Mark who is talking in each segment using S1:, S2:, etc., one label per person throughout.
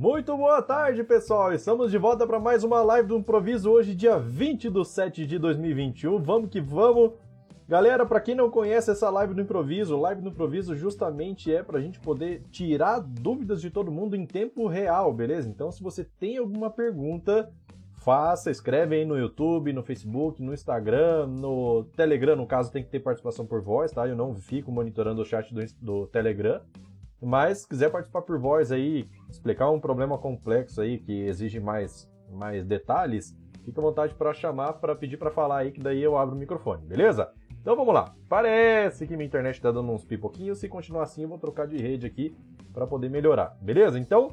S1: Muito boa tarde, pessoal! Estamos de volta para mais uma live do Improviso, hoje, dia 20 de 7 de 2021. Vamos que vamos! Galera, para quem não conhece essa live do Improviso, live do Improviso justamente é para a gente poder tirar dúvidas de todo mundo em tempo real, beleza? Então, se você tem alguma pergunta, faça, escreve aí no YouTube, no Facebook, no Instagram, no Telegram, no caso tem que ter participação por voz, tá? Eu não fico monitorando o chat do, do Telegram. Mas se quiser participar por voz aí, explicar um problema complexo aí que exige mais, mais detalhes, fica à vontade para chamar, para pedir para falar aí, que daí eu abro o microfone, beleza? Então vamos lá. Parece que minha internet está dando uns pipoquinhos. Se continuar assim, eu vou trocar de rede aqui para poder melhorar, beleza? Então,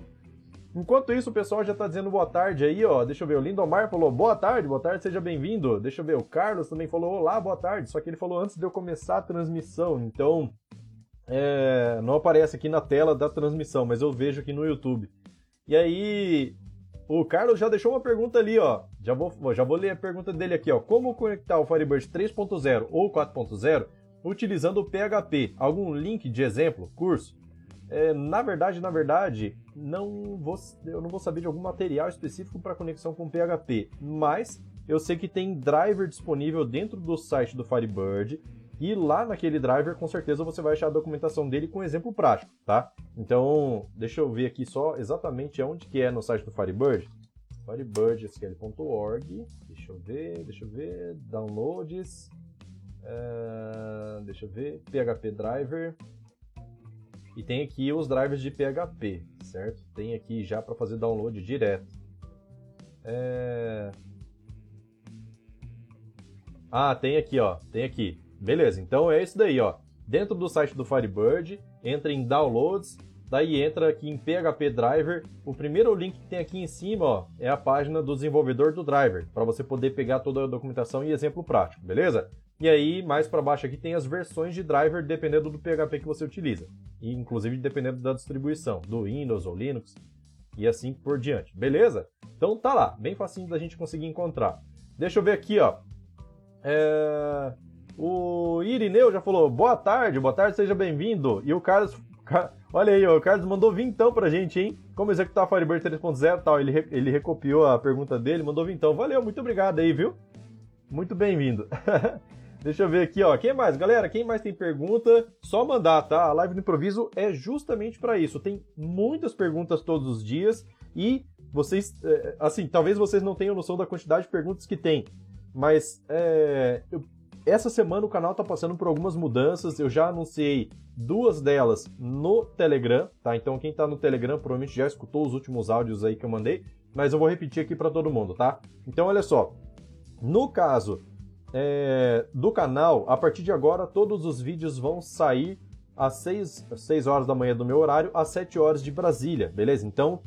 S1: enquanto isso, o pessoal já está dizendo boa tarde aí, ó. Deixa eu ver. O Lindomar falou boa tarde, boa tarde, seja bem-vindo. Deixa eu ver. O Carlos também falou olá, boa tarde. Só que ele falou antes de eu começar a transmissão. Então, é, não aparece aqui na tela da transmissão, mas eu vejo aqui no YouTube. E aí, o Carlos já deixou uma pergunta ali, ó. Já vou, já vou ler a pergunta dele aqui, ó. Como conectar o Firebird 3.0 ou 4.0 utilizando o PHP? Algum link de exemplo, curso? É, na verdade, na verdade, não vou, eu não vou saber de algum material específico para conexão com PHP, mas eu sei que tem driver disponível dentro do site do Firebird e lá naquele driver, com certeza, você vai achar a documentação dele com exemplo prático, tá? Então, deixa eu ver aqui só exatamente onde que é no site do Firebird. firebirdsql.org, deixa eu ver, deixa eu ver, downloads, uh, deixa eu ver, PHP driver, e tem aqui os drivers de PHP, certo? Tem aqui já para fazer download direto. É... Ah, tem aqui, ó, tem aqui. Beleza, então é isso daí, ó. Dentro do site do Firebird, entra em Downloads, daí entra aqui em PHP Driver. O primeiro link que tem aqui em cima, ó, é a página do desenvolvedor do driver, para você poder pegar toda a documentação e exemplo prático, beleza? E aí, mais para baixo aqui tem as versões de driver dependendo do PHP que você utiliza, e inclusive dependendo da distribuição, do Windows ou Linux e assim por diante, beleza? Então tá lá, bem facinho da gente conseguir encontrar. Deixa eu ver aqui, ó. É... O Irineu já falou, boa tarde, boa tarde, seja bem-vindo. E o Carlos, olha aí, o Carlos mandou vintão pra gente, hein? Como executar Firebird 3.0 e tal, ele, ele recopiou a pergunta dele, mandou vintão. Valeu, muito obrigado aí, viu? Muito bem-vindo. Deixa eu ver aqui, ó. Quem mais? Galera, quem mais tem pergunta, só mandar, tá? A live do improviso é justamente para isso. Tem muitas perguntas todos os dias e vocês, é, assim, talvez vocês não tenham noção da quantidade de perguntas que tem, mas é, eu essa semana o canal está passando por algumas mudanças. Eu já anunciei duas delas no Telegram, tá? Então quem está no Telegram provavelmente já escutou os últimos áudios aí que eu mandei, mas eu vou repetir aqui para todo mundo, tá? Então olha só, no caso é, do canal, a partir de agora todos os vídeos vão sair às 6, 6 horas da manhã do meu horário, às 7 horas de Brasília, beleza? Então,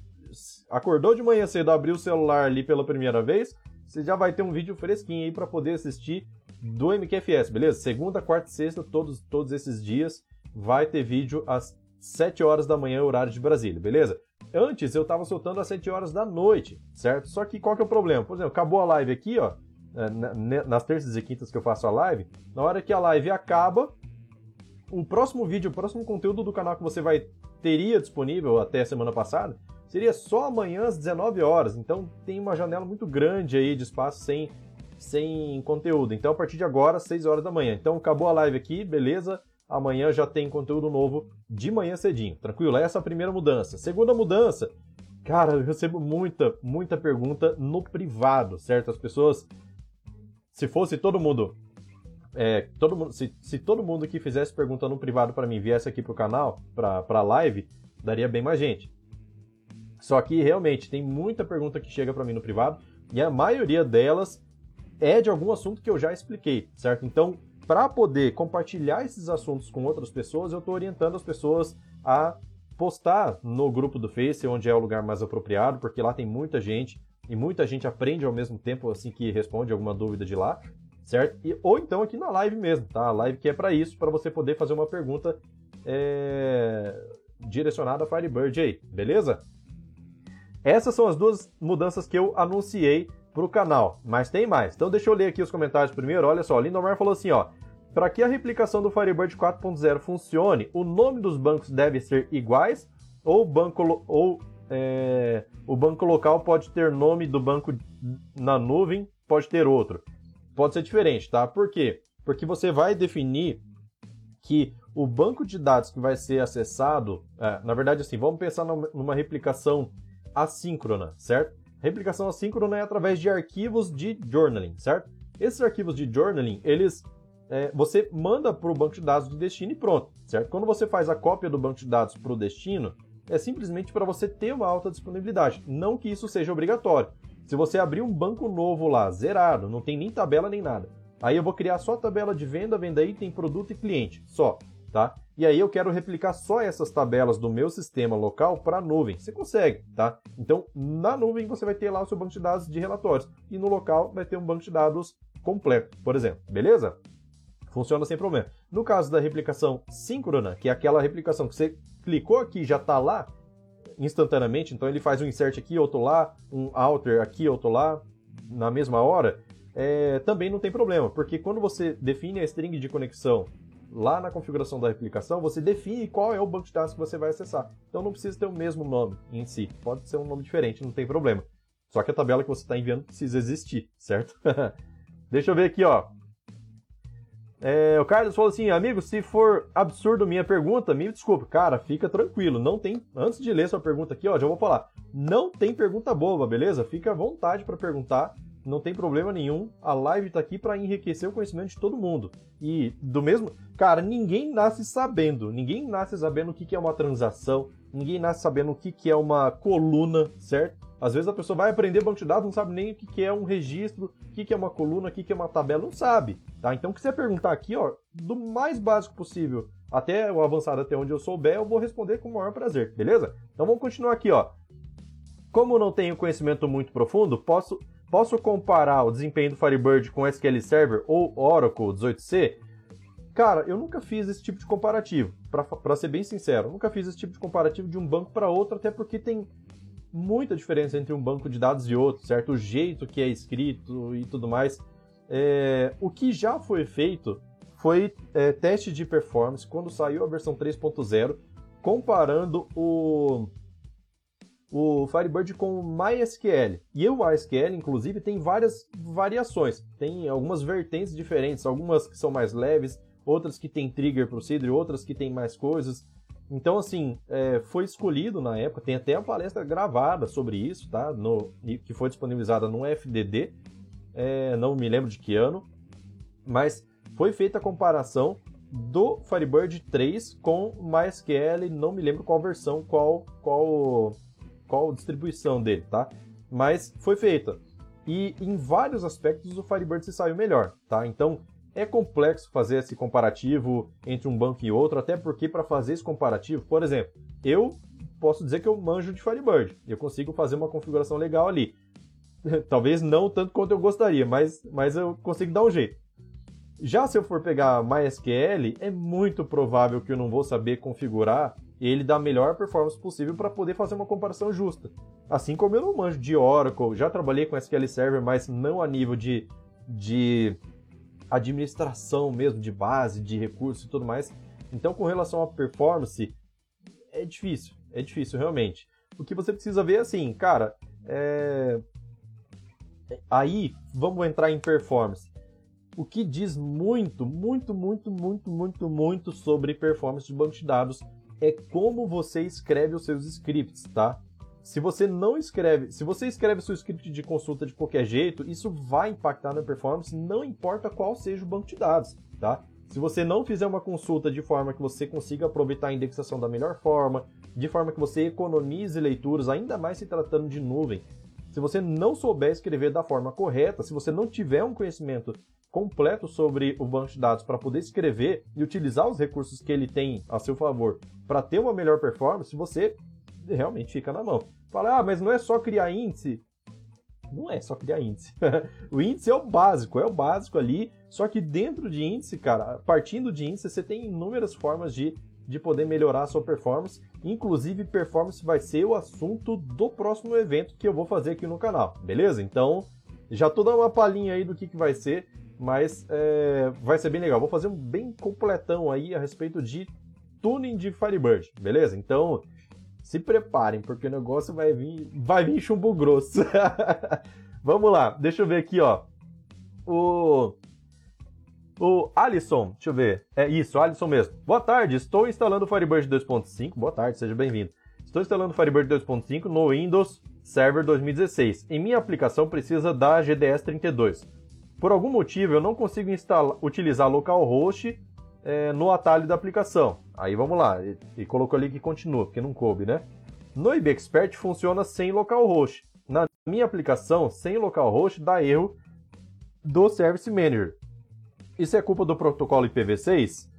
S1: acordou de manhã cedo, abriu o celular ali pela primeira vez, você já vai ter um vídeo fresquinho aí para poder assistir do MQFS, beleza? Segunda, quarta e sexta, todos, todos esses dias, vai ter vídeo às 7 horas da manhã, horário de Brasília, beleza? Antes eu tava soltando às 7 horas da noite, certo? Só que qual que é o problema? Por exemplo, acabou a live aqui, ó, é, nas terças e quintas que eu faço a live, na hora que a live acaba, o próximo vídeo, o próximo conteúdo do canal que você vai teria disponível até a semana passada, seria só amanhã às 19 horas. Então tem uma janela muito grande aí de espaço sem sem conteúdo. Então, a partir de agora, 6 horas da manhã. Então, acabou a live aqui, beleza? Amanhã já tem conteúdo novo de manhã cedinho. Tranquilo? Essa é a primeira mudança. Segunda mudança, cara, eu recebo muita, muita pergunta no privado, certo? As pessoas, se fosse todo mundo, é, todo mundo se, se todo mundo que fizesse pergunta no privado para mim viesse aqui pro canal, pra, pra live, daria bem mais gente. Só que realmente tem muita pergunta que chega para mim no privado e a maioria delas é de algum assunto que eu já expliquei, certo? Então, para poder compartilhar esses assuntos com outras pessoas, eu estou orientando as pessoas a postar no grupo do Face, onde é o lugar mais apropriado, porque lá tem muita gente e muita gente aprende ao mesmo tempo assim que responde alguma dúvida de lá, certo? E, ou então aqui na live mesmo, tá? A live que é para isso, para você poder fazer uma pergunta é, direcionada a Firebird aí, beleza? Essas são as duas mudanças que eu anunciei para o canal, mas tem mais. Então deixa eu ler aqui os comentários primeiro. Olha só, Lindomar falou assim, ó. Para que a replicação do Firebird 4.0 funcione, o nome dos bancos deve ser iguais ou banco ou é, o banco local pode ter nome do banco na nuvem, pode ter outro. Pode ser diferente, tá? Por quê? Porque você vai definir que o banco de dados que vai ser acessado, é, na verdade, assim, vamos pensar numa replicação assíncrona, certo? Replicação assíncrona é através de arquivos de journaling, certo? Esses arquivos de journaling, eles é, você manda para o banco de dados do destino e pronto, certo? Quando você faz a cópia do banco de dados para o destino, é simplesmente para você ter uma alta disponibilidade, não que isso seja obrigatório. Se você abrir um banco novo lá, zerado, não tem nem tabela nem nada, aí eu vou criar só a tabela de venda, venda item, produto e cliente, só, tá? E aí eu quero replicar só essas tabelas do meu sistema local para a nuvem. Você consegue, tá? Então, na nuvem você vai ter lá o seu banco de dados de relatórios e no local vai ter um banco de dados completo, por exemplo, beleza? Funciona sem problema. No caso da replicação síncrona, que é aquela replicação que você clicou aqui já está lá instantaneamente, então ele faz um insert aqui, outro lá, um alter aqui, outro lá, na mesma hora, é, também não tem problema, porque quando você define a string de conexão lá na configuração da replicação, você define qual é o banco de dados que você vai acessar. Então não precisa ter o mesmo nome em si, pode ser um nome diferente, não tem problema. Só que a tabela que você está enviando precisa existir, certo? Deixa eu ver aqui, ó. É, o Carlos falou assim, amigo, se for absurdo minha pergunta, me desculpe. Cara, fica tranquilo, não tem. Antes de ler sua pergunta aqui, ó, já vou falar. Não tem pergunta boba, beleza? Fica à vontade para perguntar, não tem problema nenhum. A live tá aqui para enriquecer o conhecimento de todo mundo. E do mesmo, cara, ninguém nasce sabendo, ninguém nasce sabendo o que é uma transação, ninguém nasce sabendo o que é uma coluna, certo? Às vezes a pessoa vai aprender banco de dados, não sabe nem o que é um registro, o que é uma coluna, o que é uma tabela, não sabe. Tá? Então, o que você perguntar aqui, ó, do mais básico possível até o avançado, até onde eu souber, eu vou responder com o maior prazer, beleza? Então vamos continuar aqui, ó. Como não tenho conhecimento muito profundo, posso, posso comparar o desempenho do Firebird com SQL Server ou Oracle 18c? Cara, eu nunca fiz esse tipo de comparativo, para ser bem sincero. Nunca fiz esse tipo de comparativo de um banco para outro, até porque tem muita diferença entre um banco de dados e outro, certo? O jeito que é escrito e tudo mais. É, o que já foi feito foi é, teste de performance quando saiu a versão 3.0, comparando o, o Firebird com MySQL. E o MySQL, inclusive, tem várias variações, tem algumas vertentes diferentes, algumas que são mais leves, outras que tem trigger procedure, outras que tem mais coisas. Então, assim, é, foi escolhido na época, tem até a palestra gravada sobre isso, tá? No, que foi disponibilizada no FDD, é, não me lembro de que ano, mas foi feita a comparação do Firebird 3 com MySQL, não me lembro qual versão, qual, qual, qual distribuição dele, tá? Mas foi feita. E em vários aspectos o Firebird se saiu melhor, tá? Então, é complexo fazer esse comparativo entre um banco e outro, até porque para fazer esse comparativo, por exemplo, eu posso dizer que eu manjo de Firebird, eu consigo fazer uma configuração legal ali. Talvez não tanto quanto eu gostaria, mas, mas eu consigo dar um jeito. Já se eu for pegar MySQL, é muito provável que eu não vou saber configurar ele da melhor performance possível para poder fazer uma comparação justa. Assim como eu não manjo de Oracle, já trabalhei com SQL Server, mas não a nível de, de administração mesmo de base, de recursos e tudo mais. Então, com relação à performance, é difícil, é difícil realmente. O que você precisa ver é assim, cara, é... aí vamos entrar em performance. O que diz muito, muito, muito, muito, muito, muito sobre performance de banco de dados é como você escreve os seus scripts, tá? Se você não escreve, se você escreve seu script de consulta de qualquer jeito, isso vai impactar na performance, não importa qual seja o banco de dados, tá? Se você não fizer uma consulta de forma que você consiga aproveitar a indexação da melhor forma, de forma que você economize leituras, ainda mais se tratando de nuvem, se você não souber escrever da forma correta, se você não tiver um conhecimento completo sobre o banco de dados para poder escrever e utilizar os recursos que ele tem a seu favor para ter uma melhor performance, você realmente fica na mão. Fala, ah, mas não é só criar índice. Não é só criar índice. o índice é o básico, é o básico ali. Só que dentro de índice, cara, partindo de índice, você tem inúmeras formas de, de poder melhorar a sua performance. Inclusive, performance vai ser o assunto do próximo evento que eu vou fazer aqui no canal, beleza? Então, já tô dando uma palhinha aí do que, que vai ser, mas é, vai ser bem legal. Vou fazer um bem completão aí a respeito de tuning de Firebird, beleza? Então, se preparem, porque o negócio vai vir, vai vir chumbo grosso. Vamos lá, deixa eu ver aqui, ó. O o Alisson, deixa eu ver. É isso, Alisson mesmo. Boa tarde, estou instalando o Firebird 2.5. Boa tarde, seja bem-vindo. Estou instalando o Firebird 2.5 no Windows Server 2016. Em minha aplicação precisa da GDS 32. Por algum motivo eu não consigo instalar, utilizar localhost é, no atalho da aplicação. Aí vamos lá, e, e colocou ali que continua, porque não coube, né? No IBExpert funciona sem localhost. Na minha aplicação, sem localhost, dá erro do Service Manager. Isso é culpa do protocolo IPv6?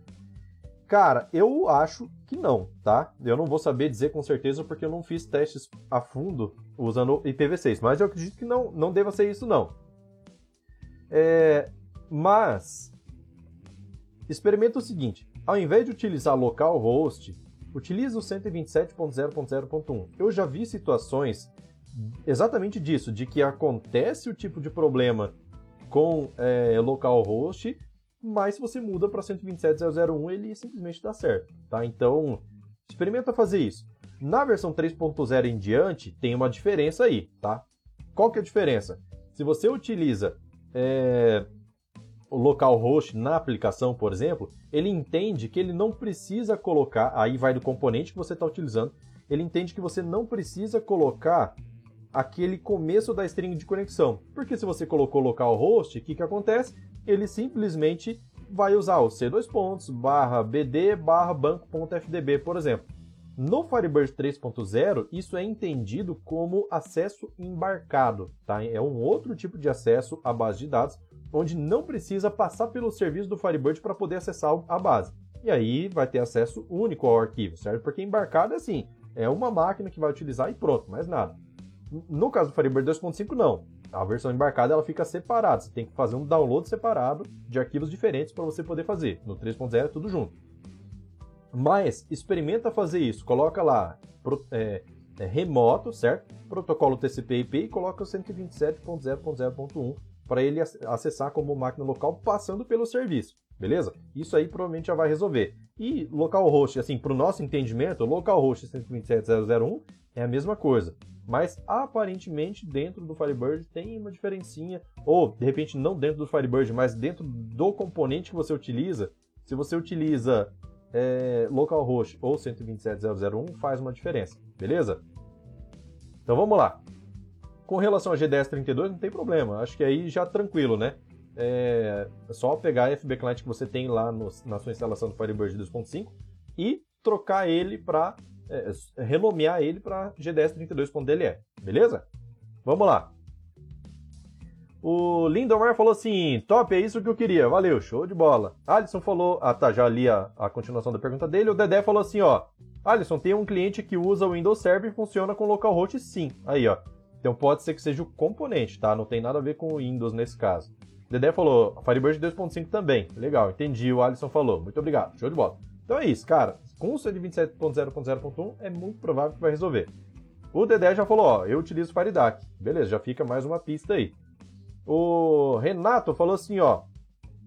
S1: Cara, eu acho que não, tá? Eu não vou saber dizer com certeza porque eu não fiz testes a fundo usando IPv6, mas eu acredito que não, não deva ser isso não. É, mas experimenta o seguinte: ao invés de utilizar localhost, utilize o 127.0.0.1. Eu já vi situações exatamente disso, de que acontece o tipo de problema com é, localhost mas se você muda para 127.001, ele simplesmente dá certo, tá? Então, experimenta fazer isso. Na versão 3.0 em diante, tem uma diferença aí, tá? Qual que é a diferença? Se você utiliza é, o localhost na aplicação, por exemplo, ele entende que ele não precisa colocar, aí vai do componente que você está utilizando, ele entende que você não precisa colocar aquele começo da string de conexão. Porque se você colocou localhost, o que, que acontece? ele simplesmente vai usar o C2 pontos, barra BD, barra banco.fdb, por exemplo. No Firebird 3.0, isso é entendido como acesso embarcado, tá? É um outro tipo de acesso à base de dados, onde não precisa passar pelo serviço do Firebird para poder acessar a base. E aí vai ter acesso único ao arquivo, certo? Porque embarcado é assim, é uma máquina que vai utilizar e pronto, mais nada. No caso do Firebird 2.5, não. A versão embarcada ela fica separada. Você tem que fazer um download separado de arquivos diferentes para você poder fazer. No 3.0 é tudo junto. Mas experimenta fazer isso. Coloca lá é, é, remoto, certo? Protocolo TCP/IP e coloca o 127.0.0.1 para ele acessar como máquina local passando pelo serviço. Beleza? Isso aí provavelmente já vai resolver. E localhost, assim, para o nosso entendimento, localhost 127.0.0.1 é a mesma coisa mas aparentemente dentro do Firebird tem uma diferencinha, ou de repente não dentro do Firebird, mas dentro do componente que você utiliza, se você utiliza é, localhost ou 127.0.0.1 faz uma diferença, beleza? Então vamos lá. Com relação a G1032 não tem problema, acho que aí já tranquilo, né? É, é só pegar a FB Client que você tem lá no, na sua instalação do Firebird 2.5 e trocar ele para é, é, renomear ele para GDS32.dle, beleza? Vamos lá. O Lindomar falou assim: top, é isso que eu queria, valeu, show de bola. Alisson falou, ah tá, já li a, a continuação da pergunta dele. O Dedé falou assim: ó, Alisson, tem um cliente que usa o Windows Server e funciona com localhost sim. Aí, ó. Então pode ser que seja o componente, tá? Não tem nada a ver com o Windows nesse caso. Dedé falou, Firebird 2.5 também. Legal, entendi, o Alisson falou. Muito obrigado, show de bola. Então é isso, cara. Com o 127.0.0.1 é muito provável que vai resolver. O Dedé já falou, ó, eu utilizo Faridac. Beleza, já fica mais uma pista aí. O Renato falou assim, ó.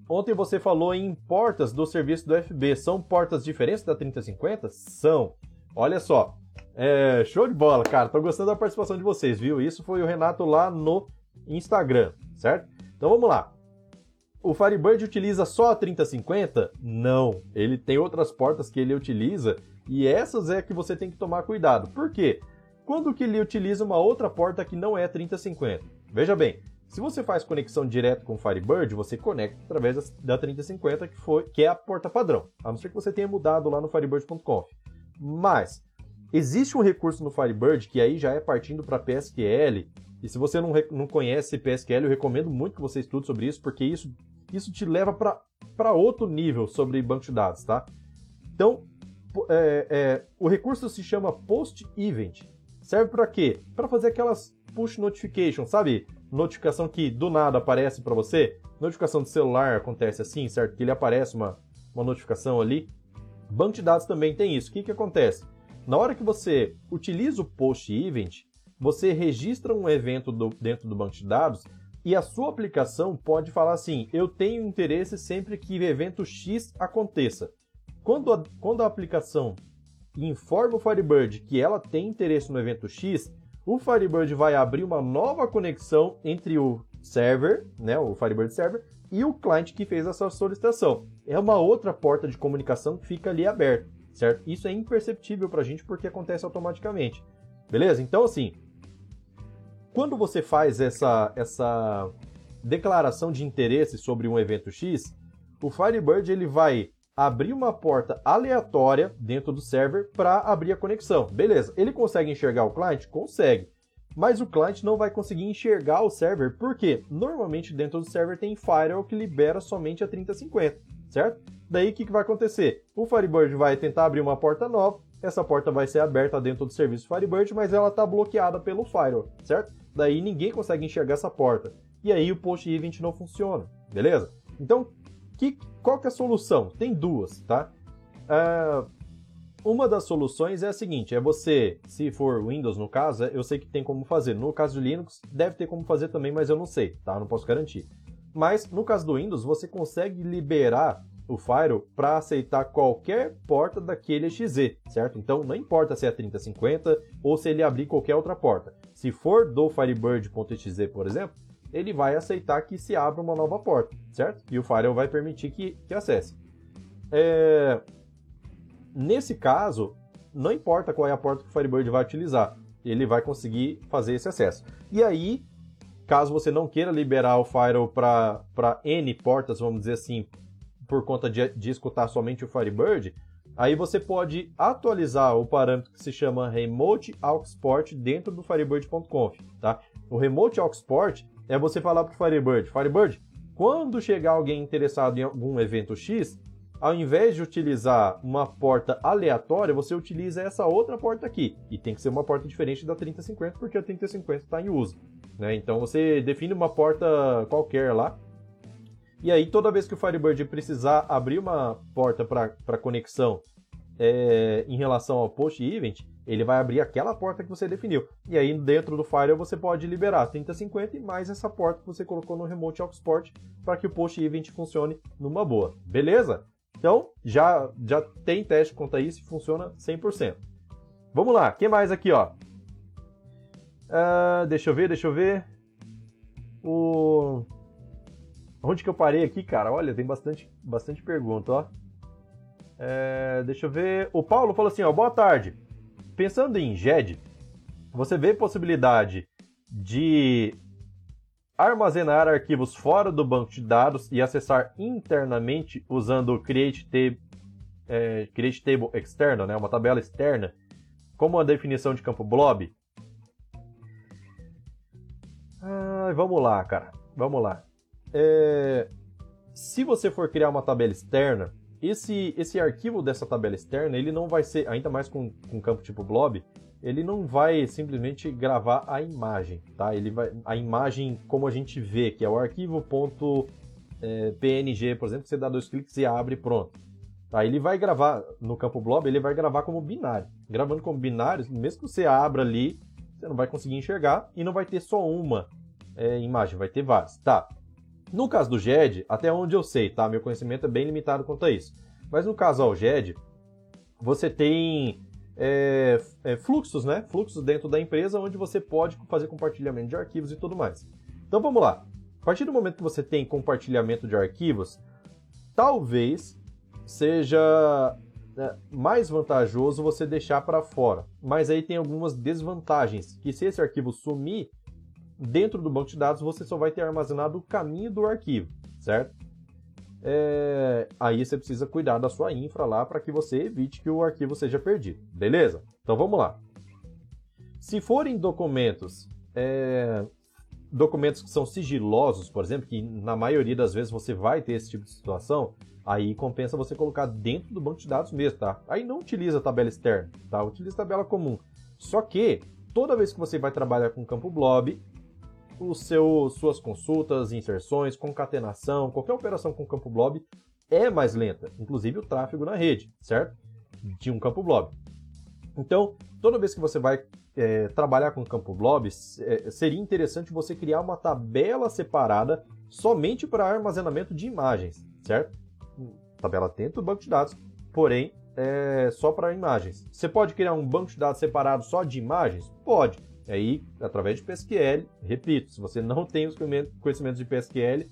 S1: Ontem você falou em portas do serviço do FB. São portas diferentes da 3050? São. Olha só. É, show de bola, cara. Tô gostando da participação de vocês, viu? Isso foi o Renato lá no Instagram, certo? Então vamos lá. O Firebird utiliza só a 3050? Não. Ele tem outras portas que ele utiliza e essas é que você tem que tomar cuidado. Por quê? Quando que ele utiliza uma outra porta que não é 3050? Veja bem, se você faz conexão direto com o Firebird, você conecta através da 3050, que, foi, que é a porta padrão. A não ser que você tenha mudado lá no firebird.conf. Mas, existe um recurso no Firebird que aí já é partindo para PSQL. E se você não, não conhece PSQL, eu recomendo muito que você estude sobre isso, porque isso isso te leva para outro nível sobre banco de dados, tá? Então, é, é, o recurso se chama Post Event. Serve para quê? Para fazer aquelas push notifications, sabe? Notificação que do nada aparece para você. Notificação de celular acontece assim, certo? Que ele aparece uma, uma notificação ali. Banco de dados também tem isso. O que, que acontece? Na hora que você utiliza o Post Event, você registra um evento do, dentro do banco de dados e a sua aplicação pode falar assim: eu tenho interesse sempre que evento X aconteça. Quando a, quando a aplicação informa o Firebird que ela tem interesse no evento X, o Firebird vai abrir uma nova conexão entre o server, né, o Firebird server, e o cliente que fez essa solicitação. É uma outra porta de comunicação que fica ali aberta, certo? Isso é imperceptível para a gente porque acontece automaticamente. Beleza? Então, assim, quando você faz essa, essa declaração de interesse sobre um evento X, o Firebird ele vai abrir uma porta aleatória dentro do server para abrir a conexão. Beleza, ele consegue enxergar o cliente? Consegue. Mas o cliente não vai conseguir enxergar o server, porque normalmente dentro do server tem firewall que libera somente a 3050, certo? Daí o que, que vai acontecer? O Firebird vai tentar abrir uma porta nova, essa porta vai ser aberta dentro do serviço Firebird, mas ela está bloqueada pelo firewall, certo? Daí ninguém consegue enxergar essa porta. E aí o post event não funciona, beleza? Então que, qual que é a solução? Tem duas, tá? Uh, uma das soluções é a seguinte: é você, se for Windows no caso, eu sei que tem como fazer. No caso de Linux, deve ter como fazer também, mas eu não sei, tá? Não posso garantir. Mas no caso do Windows, você consegue liberar o Firewall para aceitar qualquer porta daquele XZ, certo? Então não importa se é 3050 ou se ele abrir qualquer outra porta. Se for do Firebird.exe, por exemplo, ele vai aceitar que se abra uma nova porta, certo? E o firewall vai permitir que, que acesse. É... Nesse caso, não importa qual é a porta que o Firebird vai utilizar, ele vai conseguir fazer esse acesso. E aí, caso você não queira liberar o firewall para N portas, vamos dizer assim, por conta de, de escutar somente o Firebird, aí você pode atualizar o parâmetro que se chama Remote Aux Port dentro do Firebird.conf, tá? O Remote Aux Port é você falar para o Firebird, Firebird, quando chegar alguém interessado em algum evento X, ao invés de utilizar uma porta aleatória, você utiliza essa outra porta aqui. E tem que ser uma porta diferente da 3050, porque a 3050 está em uso. Né? Então você define uma porta qualquer lá. E aí, toda vez que o Firebird precisar abrir uma porta para conexão é, em relação ao post event, ele vai abrir aquela porta que você definiu. E aí dentro do Firewall você pode liberar 3050 e mais essa porta que você colocou no Remote Aux Port para que o Post Event funcione numa boa. Beleza? Então, já, já tem teste quanto a isso e funciona 100%. Vamos lá, que mais aqui, ó? Uh, deixa eu ver, deixa eu ver. O... Onde que eu parei aqui, cara? Olha, tem bastante, bastante pergunta, ó. É, deixa eu ver. O Paulo falou assim, ó, boa tarde. Pensando em GED, você vê possibilidade de armazenar arquivos fora do banco de dados e acessar internamente usando o Create, Table, é, Create Table externo, né, uma tabela externa, como a definição de campo blob? Ah, vamos lá, cara. Vamos lá. É, se você for criar uma tabela externa, esse, esse arquivo dessa tabela externa, ele não vai ser, ainda mais com, com campo tipo blob, ele não vai simplesmente gravar a imagem, tá? Ele vai, a imagem como a gente vê, que é o arquivo ponto, é, por exemplo, que você dá dois cliques e abre pronto. Tá? Ele vai gravar, no campo blob, ele vai gravar como binário. Gravando como binário, mesmo que você abra ali, você não vai conseguir enxergar e não vai ter só uma é, imagem, vai ter várias. Tá, no caso do GED, até onde eu sei, tá? Meu conhecimento é bem limitado quanto a isso. Mas no caso ao GED, você tem é, é, fluxos, né? Fluxos dentro da empresa onde você pode fazer compartilhamento de arquivos e tudo mais. Então vamos lá. A partir do momento que você tem compartilhamento de arquivos, talvez seja né, mais vantajoso você deixar para fora. Mas aí tem algumas desvantagens, que se esse arquivo sumir, dentro do banco de dados você só vai ter armazenado o caminho do arquivo, certo? É... Aí você precisa cuidar da sua infra lá para que você evite que o arquivo seja perdido, beleza? Então vamos lá. Se forem documentos, é... documentos que são sigilosos, por exemplo, que na maioria das vezes você vai ter esse tipo de situação, aí compensa você colocar dentro do banco de dados mesmo, tá? Aí não utiliza tabela externa, tá? Utiliza tabela comum. Só que toda vez que você vai trabalhar com campo blob, o seu, suas consultas, inserções, concatenação, qualquer operação com campo blob é mais lenta, inclusive o tráfego na rede, certo? De um campo blob. Então, toda vez que você vai é, trabalhar com campo blob, é, seria interessante você criar uma tabela separada somente para armazenamento de imagens, certo? Tabela dentro do banco de dados, porém é, só para imagens. Você pode criar um banco de dados separado só de imagens? Pode. Aí, através de PSQL, repito, se você não tem os conhecimentos de PSQL,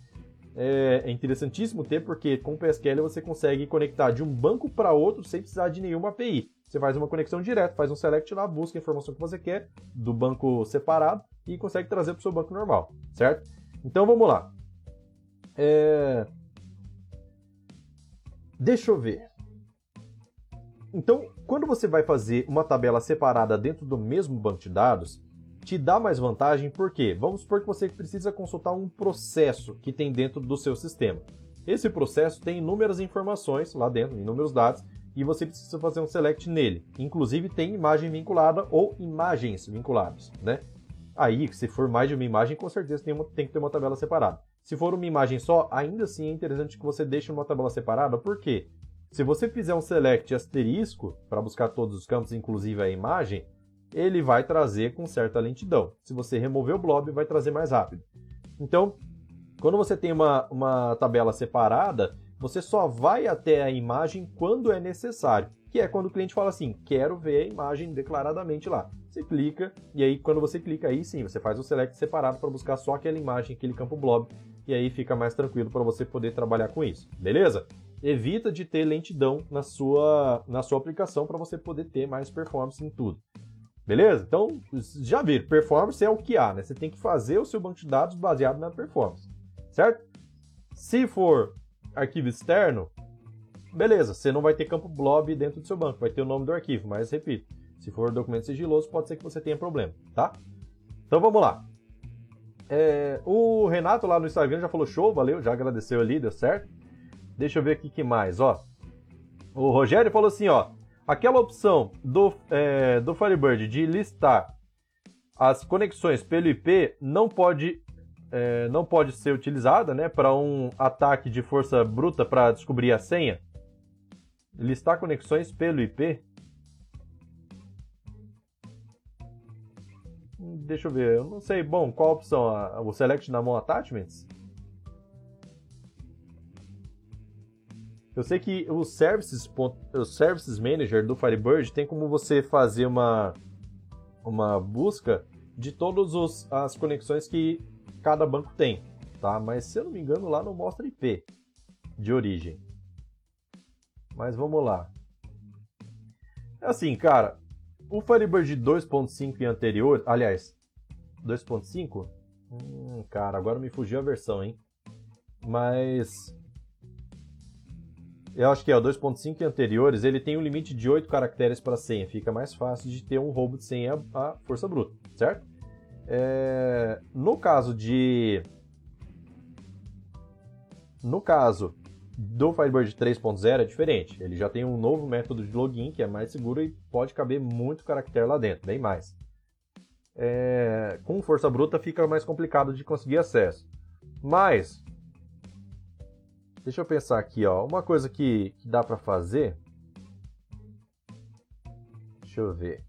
S1: é, é interessantíssimo ter, porque com PSQL você consegue conectar de um banco para outro sem precisar de nenhuma API. Você faz uma conexão direta, faz um select lá, busca a informação que você quer do banco separado e consegue trazer para o seu banco normal, certo? Então vamos lá. É... Deixa eu ver. Então, quando você vai fazer uma tabela separada dentro do mesmo banco de dados, te dá mais vantagem porque vamos supor que você precisa consultar um processo que tem dentro do seu sistema. Esse processo tem inúmeras informações lá dentro, inúmeros dados, e você precisa fazer um select nele. Inclusive tem imagem vinculada ou imagens vinculadas, né? Aí, se for mais de uma imagem, com certeza tem, uma, tem que ter uma tabela separada. Se for uma imagem só, ainda assim é interessante que você deixe uma tabela separada, por quê? Se você fizer um select asterisco para buscar todos os campos, inclusive a imagem, ele vai trazer com certa lentidão. Se você remover o blob, vai trazer mais rápido. Então, quando você tem uma, uma tabela separada, você só vai até a imagem quando é necessário, que é quando o cliente fala assim, quero ver a imagem declaradamente lá. Você clica, e aí quando você clica aí sim, você faz o select separado para buscar só aquela imagem, aquele campo blob, e aí fica mais tranquilo para você poder trabalhar com isso, beleza? Evita de ter lentidão na sua, na sua aplicação para você poder ter mais performance em tudo. Beleza? Então, já viram, performance é o que há, né? Você tem que fazer o seu banco de dados baseado na performance, certo? Se for arquivo externo, beleza, você não vai ter campo blob dentro do seu banco, vai ter o nome do arquivo, mas repito, se for documento sigiloso, pode ser que você tenha problema, tá? Então vamos lá. É, o Renato lá no Instagram já falou show, valeu, já agradeceu ali, deu certo. Deixa eu ver aqui que mais, ó. O Rogério falou assim, ó. Aquela opção do, é, do Firebird de listar as conexões pelo IP não pode, é, não pode ser utilizada né, para um ataque de força bruta para descobrir a senha. Listar conexões pelo IP Deixa eu ver, eu não sei. Bom, qual a opção? O Select na mão Attachments? Eu sei que o Services, o Services Manager do Firebird tem como você fazer uma, uma busca de todas as conexões que cada banco tem, tá? Mas se eu não me engano lá não mostra IP de origem. Mas vamos lá. É assim, cara, o Firebird 2.5 e anterior, aliás, 2.5? Hum, cara, agora me fugiu a versão, hein? Mas eu acho que é o 2.5 e anteriores, ele tem um limite de 8 caracteres para senha. Fica mais fácil de ter um roubo de senha à força bruta, certo? É... No caso de... No caso do Firebird 3.0 é diferente. Ele já tem um novo método de login que é mais seguro e pode caber muito caractere lá dentro, bem mais. É... Com força bruta fica mais complicado de conseguir acesso. Mas Deixa eu pensar aqui, ó. Uma coisa que, que dá para fazer. Deixa eu ver.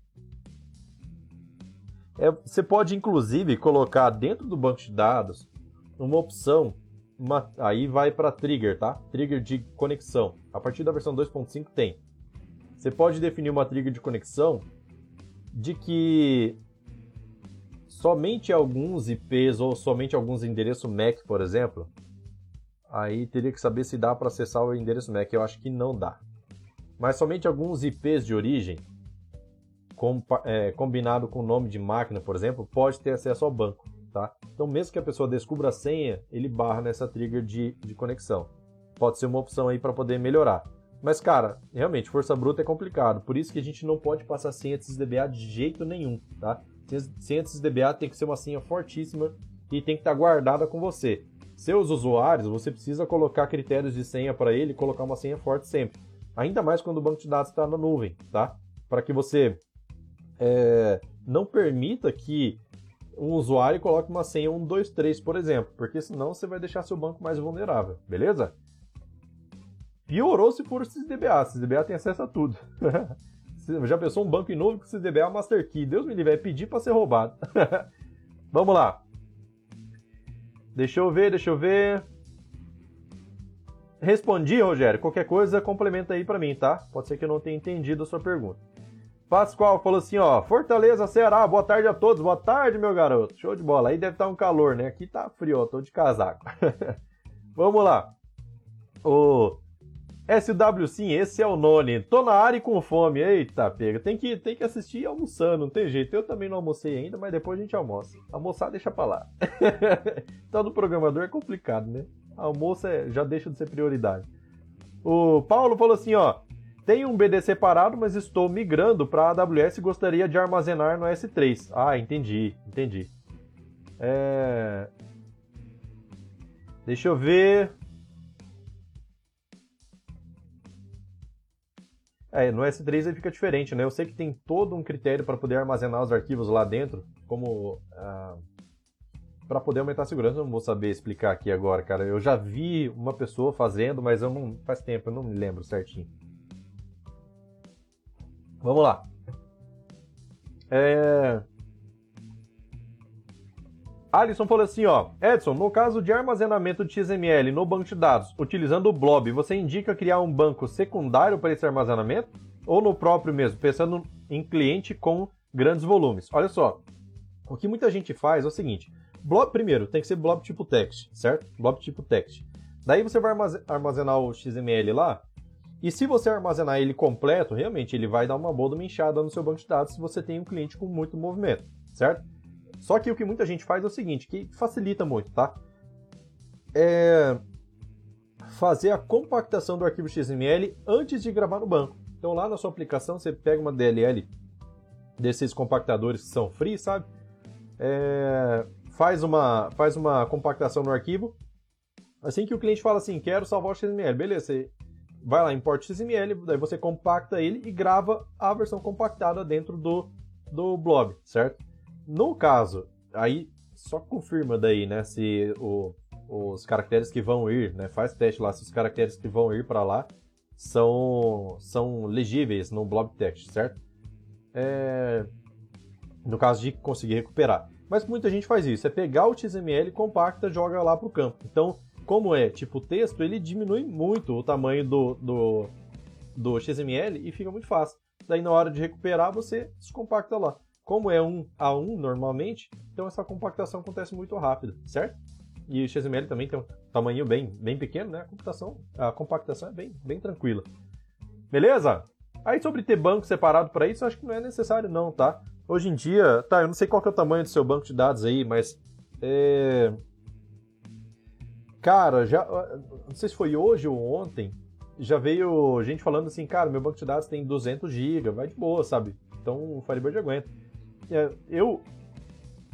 S1: É, você pode inclusive colocar dentro do banco de dados uma opção, uma, aí vai para trigger, tá? Trigger de conexão. A partir da versão 2.5 tem. Você pode definir uma trigger de conexão de que somente alguns IPs ou somente alguns endereços MAC, por exemplo, aí teria que saber se dá para acessar o endereço MAC. Eu acho que não dá. Mas somente alguns IPs de origem, com, é, combinado com o nome de máquina, por exemplo, pode ter acesso ao banco. Tá? Então, mesmo que a pessoa descubra a senha, ele barra nessa trigger de, de conexão. Pode ser uma opção aí para poder melhorar. Mas, cara, realmente, força bruta é complicado. Por isso que a gente não pode passar senha DBA de jeito nenhum, tá? Senha DBA tem que ser uma senha fortíssima e tem que estar guardada com você. Seus usuários, você precisa colocar critérios de senha para ele, colocar uma senha forte sempre. Ainda mais quando o banco de dados está na nuvem, tá? Para que você é, não permita que um usuário coloque uma senha 123, por exemplo, porque senão você vai deixar seu banco mais vulnerável, beleza? Piorou se for o SysDBA. SysDBA tem acesso a tudo. Já pensou um banco em nuvem com SysDBA Master Key? Deus me livre, é pedir para ser roubado. Vamos lá. Deixa eu ver, deixa eu ver. Respondi, Rogério. Qualquer coisa, complementa aí para mim, tá? Pode ser que eu não tenha entendido a sua pergunta. Pascoal falou assim, ó, Fortaleza, Ceará, boa tarde a todos. Boa tarde, meu garoto. Show de bola. Aí deve estar tá um calor, né? Aqui tá frio, ó, tô de casaco. Vamos lá. O SW, sim, esse é o Noni. Tô na área e com fome. Eita, pega. Tem que, tem que assistir almoçando, não tem jeito. Eu também não almocei ainda, mas depois a gente almoça. Almoçar, deixa pra lá. então, do programador é complicado, né? Almoço é, já deixa de ser prioridade. O Paulo falou assim, ó. Tenho um BD separado, mas estou migrando para AWS e gostaria de armazenar no S3. Ah, entendi, entendi. É... Deixa eu ver. É, no S3 aí fica diferente, né? Eu sei que tem todo um critério para poder armazenar os arquivos lá dentro, como ah, para poder aumentar a segurança. Eu não vou saber explicar aqui agora, cara. Eu já vi uma pessoa fazendo, mas eu não faz tempo, eu não me lembro certinho. Vamos lá. É... Alisson falou assim, ó. Edson, no caso de armazenamento de XML no banco de dados, utilizando o Blob, você indica criar um banco secundário para esse armazenamento? Ou no próprio mesmo, pensando em cliente com grandes volumes? Olha só, o que muita gente faz é o seguinte. Blob, primeiro, tem que ser blob tipo text, certo? Blob tipo text. Daí você vai armazenar o XML lá, e se você armazenar ele completo, realmente ele vai dar uma boa inchada no seu banco de dados se você tem um cliente com muito movimento, certo? Só que o que muita gente faz é o seguinte, que facilita muito, tá? É fazer a compactação do arquivo XML antes de gravar no banco. Então lá na sua aplicação você pega uma DLL desses compactadores que são free, sabe? É, faz, uma, faz uma compactação no arquivo. Assim que o cliente fala assim, quero salvar o XML, beleza, você vai lá, importa o XML, daí você compacta ele e grava a versão compactada dentro do, do blob, certo? No caso, aí só confirma daí, né, se o, os caracteres que vão ir, né, faz teste lá se os caracteres que vão ir para lá são, são legíveis no blob text, certo? É, no caso de conseguir recuperar. Mas muita gente faz isso, é pegar o XML, compacta, joga lá para o campo. Então, como é tipo texto, ele diminui muito o tamanho do, do, do XML e fica muito fácil. Daí na hora de recuperar, você descompacta lá. Como é um a um normalmente, então essa compactação acontece muito rápido, certo? E o XML também tem um tamanho bem, bem pequeno, né? A computação, a compactação é bem, bem tranquila. Beleza? Aí sobre ter banco separado para isso, acho que não é necessário não, tá? Hoje em dia, tá, eu não sei qual que é o tamanho do seu banco de dados aí, mas é... Cara, já não sei se foi hoje ou ontem, já veio gente falando assim, cara, meu banco de dados tem 200 GB, vai de boa, sabe? Então o Firebird aguenta. É, eu,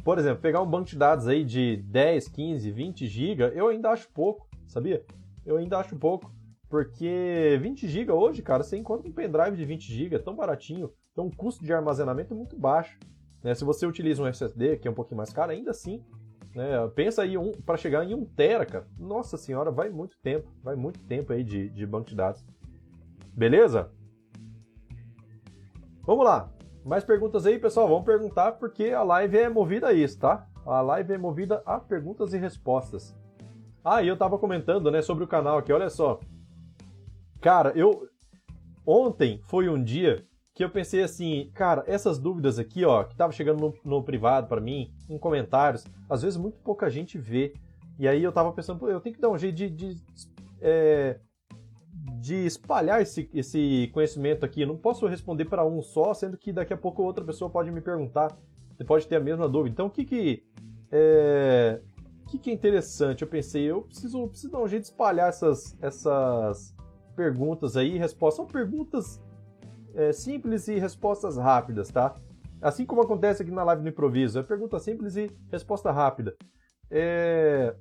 S1: por exemplo, pegar um banco de dados aí de 10, 15, 20 GB, eu ainda acho pouco, sabia? Eu ainda acho pouco. Porque 20 GB hoje, cara, você encontra um pendrive de 20 GB, tão baratinho, então o custo de armazenamento é muito baixo. Né? Se você utiliza um SSD, que é um pouquinho mais caro, ainda assim, né? pensa aí um, para chegar em 1 tera, cara. Nossa senhora, vai muito tempo, vai muito tempo aí de, de banco de dados. Beleza? Vamos lá. Mais perguntas aí, pessoal? Vamos perguntar porque a live é movida a isso, tá? A live é movida a perguntas e respostas. Ah, e eu tava comentando, né, sobre o canal aqui, olha só. Cara, eu. Ontem foi um dia que eu pensei assim, cara, essas dúvidas aqui, ó, que tava chegando no, no privado para mim, em comentários, às vezes muito pouca gente vê. E aí eu tava pensando, eu tenho que dar um jeito de, de é, de espalhar esse, esse conhecimento aqui. Eu não posso responder para um só, sendo que daqui a pouco outra pessoa pode me perguntar, pode ter a mesma dúvida. Então, o que que é, o que, que é interessante? Eu pensei, eu preciso, preciso dar um jeito de espalhar essas, essas perguntas aí, respostas. São perguntas é, simples e respostas rápidas, tá? Assim como acontece aqui na live do improviso, é pergunta simples e resposta rápida. É,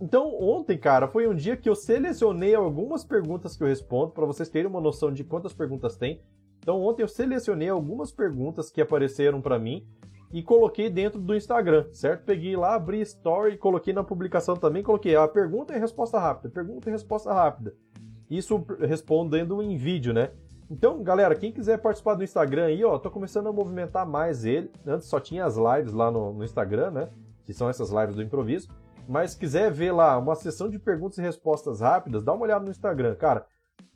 S1: então, ontem, cara, foi um dia que eu selecionei algumas perguntas que eu respondo, para vocês terem uma noção de quantas perguntas tem. Então, ontem eu selecionei algumas perguntas que apareceram para mim e coloquei dentro do Instagram, certo? Peguei lá, abri story, coloquei na publicação também, coloquei a pergunta e resposta rápida, pergunta e resposta rápida. Isso respondendo em vídeo, né? Então, galera, quem quiser participar do Instagram aí, ó, tô começando a movimentar mais ele. Antes só tinha as lives lá no, no Instagram, né? Que são essas lives do improviso. Mas quiser ver lá uma sessão de perguntas e respostas rápidas, dá uma olhada no Instagram. Cara,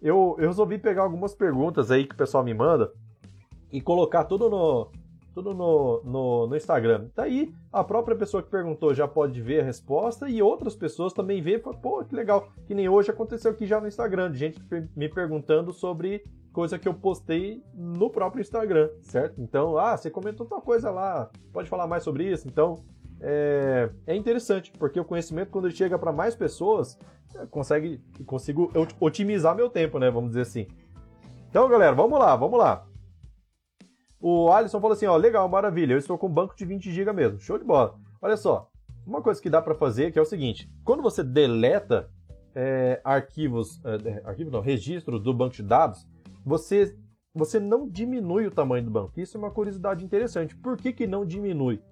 S1: eu, eu resolvi pegar algumas perguntas aí que o pessoal me manda e colocar tudo no, tudo no, no, no Instagram. Daí a própria pessoa que perguntou já pode ver a resposta e outras pessoas também vê pô, que legal. Que nem hoje aconteceu aqui já no Instagram, de gente me perguntando sobre coisa que eu postei no próprio Instagram, certo? Então, ah, você comentou tal coisa lá, pode falar mais sobre isso? Então, é, é interessante, porque o conhecimento, quando ele chega para mais pessoas, consegue, consigo otimizar meu tempo, né? Vamos dizer assim. Então, galera, vamos lá, vamos lá. O Alisson falou assim, ó, legal, maravilha, eu estou com um banco de 20 GB mesmo, show de bola. Olha só, uma coisa que dá para fazer que é o seguinte, quando você deleta é, arquivos, é, é arquivos não, registros do banco de dados, você, você não diminui o tamanho do banco. Isso é uma curiosidade interessante. Por que, que não diminui?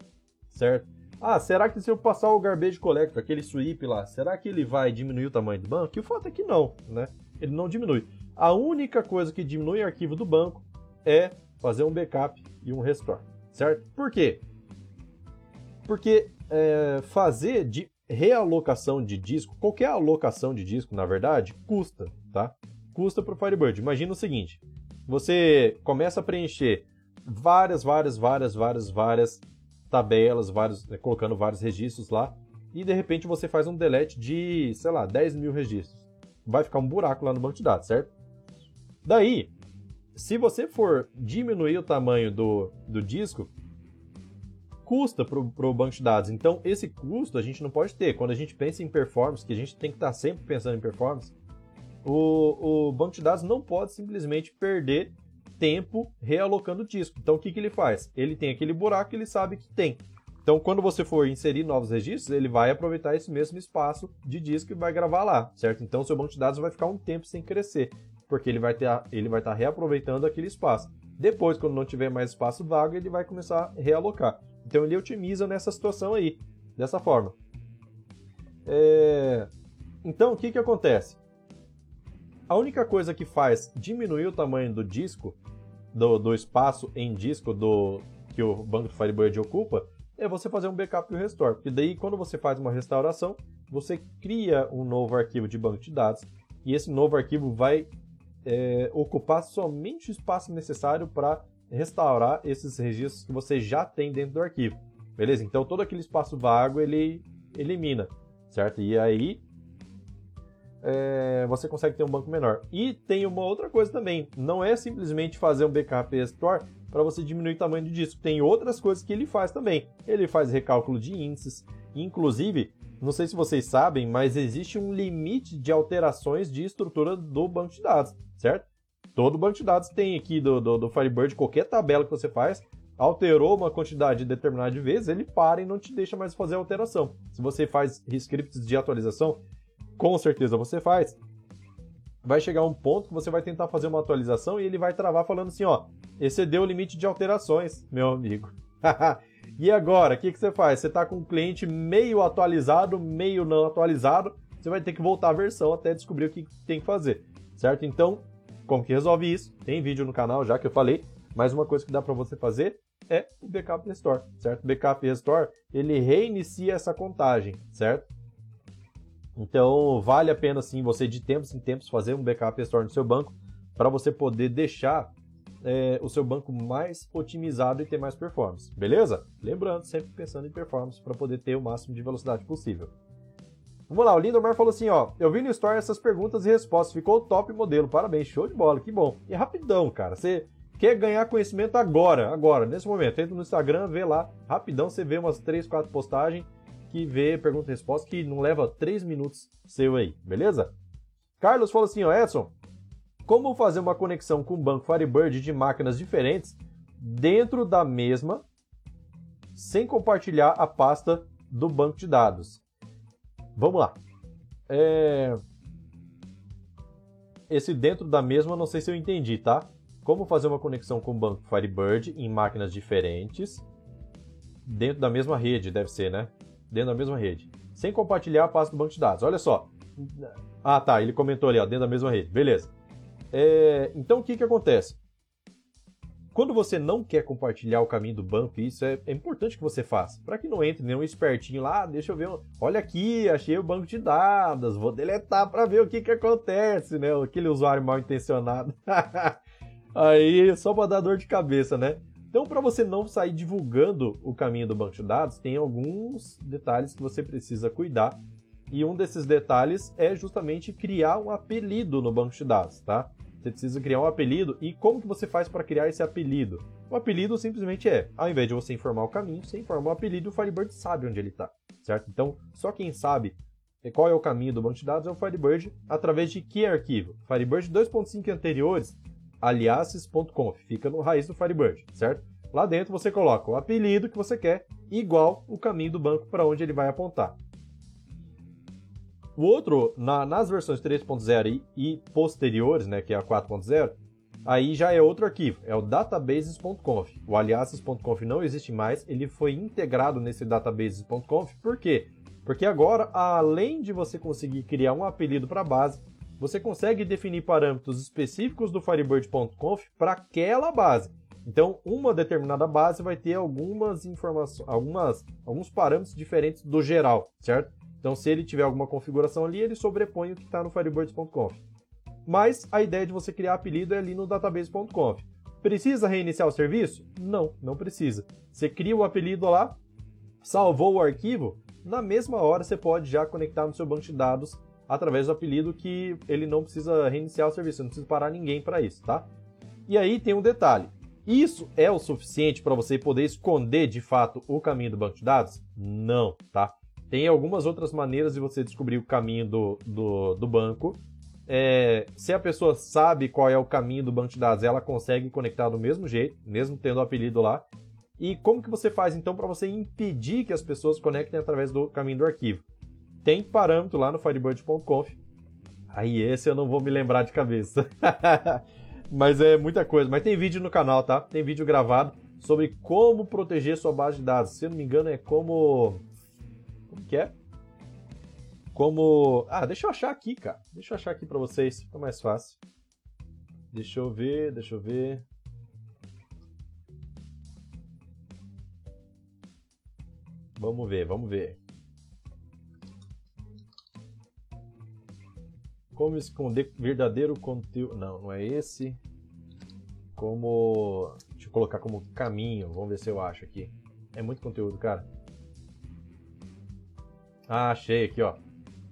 S1: Certo? Ah, será que se eu passar o garbage collector, aquele sweep lá, será que ele vai diminuir o tamanho do banco? E o fato é que não, né? Ele não diminui. A única coisa que diminui o arquivo do banco é fazer um backup e um restore, certo? Por quê? Porque é, fazer de realocação de disco, qualquer alocação de disco, na verdade, custa, tá? Custa para o Firebird. Imagina o seguinte: você começa a preencher várias, várias, várias, várias, várias tabelas, vários, né, colocando vários registros lá, e de repente você faz um delete de, sei lá, 10 mil registros. Vai ficar um buraco lá no banco de dados, certo? Daí, se você for diminuir o tamanho do, do disco, custa para o banco de dados. Então, esse custo a gente não pode ter. Quando a gente pensa em performance, que a gente tem que estar tá sempre pensando em performance, o, o banco de dados não pode simplesmente perder tempo realocando o disco. Então, o que, que ele faz? Ele tem aquele buraco que ele sabe que tem. Então, quando você for inserir novos registros, ele vai aproveitar esse mesmo espaço de disco e vai gravar lá, certo? Então, seu banco de dados vai ficar um tempo sem crescer porque ele vai ter ele vai estar tá reaproveitando aquele espaço. Depois, quando não tiver mais espaço vago, ele vai começar a realocar. Então ele otimiza nessa situação aí, dessa forma. É... Então o que, que acontece? A única coisa que faz diminuir o tamanho do disco, do, do espaço em disco do que o banco do Firebird ocupa, é você fazer um backup e um restore. Porque daí, quando você faz uma restauração, você cria um novo arquivo de banco de dados e esse novo arquivo vai é, ocupar somente o espaço necessário para restaurar esses registros que você já tem dentro do arquivo. Beleza? Então todo aquele espaço vago ele elimina, certo? E aí é, você consegue ter um banco menor. E tem uma outra coisa também, não é simplesmente fazer um backup e restore para você diminuir o tamanho do disco. Tem outras coisas que ele faz também. Ele faz recálculo de índices, inclusive não sei se vocês sabem, mas existe um limite de alterações de estrutura do banco de dados, certo? Todo banco de dados tem aqui do, do, do Firebird, qualquer tabela que você faz, alterou uma quantidade determinada de vezes, ele para e não te deixa mais fazer a alteração. Se você faz scripts de atualização, com certeza você faz. Vai chegar um ponto que você vai tentar fazer uma atualização e ele vai travar falando assim, ó, excedeu o limite de alterações, meu amigo. E agora, o que, que você faz? Você está com o cliente meio atualizado, meio não atualizado, você vai ter que voltar a versão até descobrir o que tem que fazer, certo? Então, como que resolve isso? Tem vídeo no canal já que eu falei, mas uma coisa que dá para você fazer é o backup restore, certo? Backup restore, ele reinicia essa contagem, certo? Então, vale a pena sim você de tempos em tempos fazer um backup restore no seu banco para você poder deixar é, o seu banco mais otimizado e ter mais performance, beleza? Lembrando, sempre pensando em performance para poder ter o máximo de velocidade possível. Vamos lá, o Lindomar falou assim, ó, eu vi no Store essas perguntas e respostas, ficou top modelo, parabéns, show de bola, que bom. E rapidão, cara, você quer ganhar conhecimento agora, agora, nesse momento, entra no Instagram, vê lá, rapidão, você vê umas 3, 4 postagens que vê pergunta e resposta que não leva 3 minutos seu aí, beleza? Carlos falou assim, ó, Edson, como fazer uma conexão com o banco Firebird de máquinas diferentes dentro da mesma, sem compartilhar a pasta do banco de dados. Vamos lá. É... Esse dentro da mesma, não sei se eu entendi, tá? Como fazer uma conexão com o banco Firebird em máquinas diferentes dentro da mesma rede, deve ser, né? Dentro da mesma rede. Sem compartilhar a pasta do banco de dados. Olha só. Ah, tá. Ele comentou ali, ó, dentro da mesma rede. Beleza. É, então, o que, que acontece? quando você não quer compartilhar o caminho do banco, isso é, é importante que você faça, para que não entre nenhum espertinho lá, ah, deixa eu ver, olha aqui, achei o banco de dados, vou deletar para ver o que que acontece, né? Aquele usuário mal intencionado. Aí só para dar dor de cabeça, né? Então, para você não sair divulgando o caminho do banco de dados, tem alguns detalhes que você precisa cuidar. E um desses detalhes é justamente criar um apelido no banco de dados, tá? Você precisa criar um apelido. E como que você faz para criar esse apelido? O apelido simplesmente é, ao invés de você informar o caminho, você informa o apelido e o Firebird sabe onde ele está, certo? Então, só quem sabe qual é o caminho do banco de dados é o Firebird através de que arquivo? Firebird 2.5 anteriores aliases.conf, fica no raiz do Firebird, certo? Lá dentro você coloca o apelido que você quer igual o caminho do banco para onde ele vai apontar. O outro, na, nas versões 3.0 e, e, posteriores, né, que é a 4.0, aí já é outro arquivo, é o databases.conf. O aliases.conf não existe mais, ele foi integrado nesse databases.conf. Por quê? Porque agora, além de você conseguir criar um apelido para a base, você consegue definir parâmetros específicos do Firebird.conf para aquela base. Então, uma determinada base vai ter algumas informações, algumas, alguns parâmetros diferentes do geral, certo? Então, se ele tiver alguma configuração ali, ele sobrepõe o que está no Firebird.conf. Mas a ideia de você criar apelido é ali no database.conf. Precisa reiniciar o serviço? Não, não precisa. Você cria o apelido lá, salvou o arquivo, na mesma hora você pode já conectar no seu banco de dados através do apelido que ele não precisa reiniciar o serviço, não precisa parar ninguém para isso, tá? E aí tem um detalhe. Isso é o suficiente para você poder esconder de fato o caminho do banco de dados? Não, tá? Tem algumas outras maneiras de você descobrir o caminho do, do, do banco. É, se a pessoa sabe qual é o caminho do banco de dados, ela consegue conectar do mesmo jeito, mesmo tendo o apelido lá. E como que você faz então para você impedir que as pessoas conectem através do caminho do arquivo? Tem parâmetro lá no firebird.conf. Aí esse eu não vou me lembrar de cabeça. Mas é muita coisa. Mas tem vídeo no canal, tá? Tem vídeo gravado sobre como proteger sua base de dados. Se eu não me engano, é como. Como que é? Como. Ah, deixa eu achar aqui, cara. Deixa eu achar aqui pra vocês. Fica mais fácil. Deixa eu ver, deixa eu ver. Vamos ver, vamos ver. Como esconder verdadeiro conteúdo. Não, não é esse. Como. Deixa eu colocar como caminho. Vamos ver se eu acho aqui. É muito conteúdo, cara. Ah, achei aqui, ó.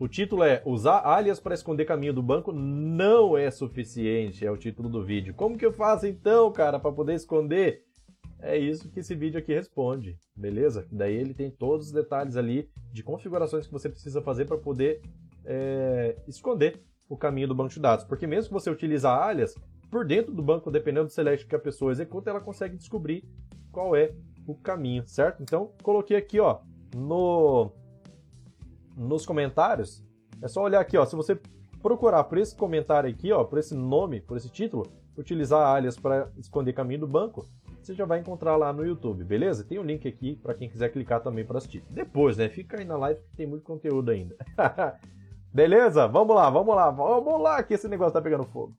S1: O título é Usar alias para esconder caminho do banco não é suficiente, é o título do vídeo. Como que eu faço então, cara, para poder esconder? É isso que esse vídeo aqui responde, beleza? Daí ele tem todos os detalhes ali de configurações que você precisa fazer para poder é, esconder o caminho do banco de dados. Porque mesmo que você utilize alias, por dentro do banco, dependendo do select que a pessoa executa, ela consegue descobrir qual é o caminho, certo? Então, coloquei aqui, ó, no nos comentários. É só olhar aqui, ó, se você procurar por esse comentário aqui, ó, por esse nome, por esse título, utilizar alias para esconder caminho do banco, você já vai encontrar lá no YouTube, beleza? Tem um link aqui para quem quiser clicar também para assistir. Depois, né? Fica aí na live que tem muito conteúdo ainda. Beleza? Vamos lá, vamos lá, vamos lá que esse negócio tá pegando fogo.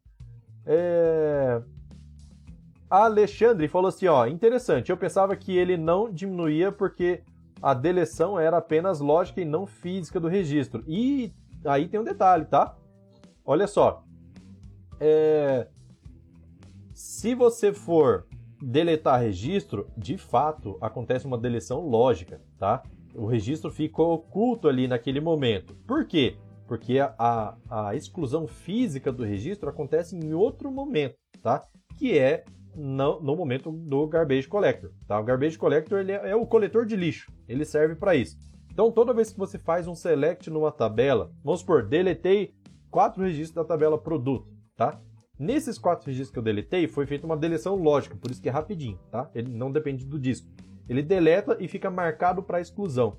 S1: É... Alexandre falou assim, ó, interessante, eu pensava que ele não diminuía porque a deleção era apenas lógica e não física do registro. E aí tem um detalhe, tá? Olha só. É... Se você for deletar registro, de fato acontece uma deleção lógica, tá? O registro fica oculto ali naquele momento. Por quê? Porque a, a exclusão física do registro acontece em outro momento, tá? Que é no, no momento do garbage collector, tá? O garbage collector ele é, é o coletor de lixo, ele serve para isso. Então, toda vez que você faz um select numa tabela, vamos supor, deletei quatro registros da tabela produto, tá? Nesses quatro registros que eu deletei, foi feita uma deleção lógica, por isso que é rapidinho, tá? Ele não depende do disco. Ele deleta e fica marcado para exclusão.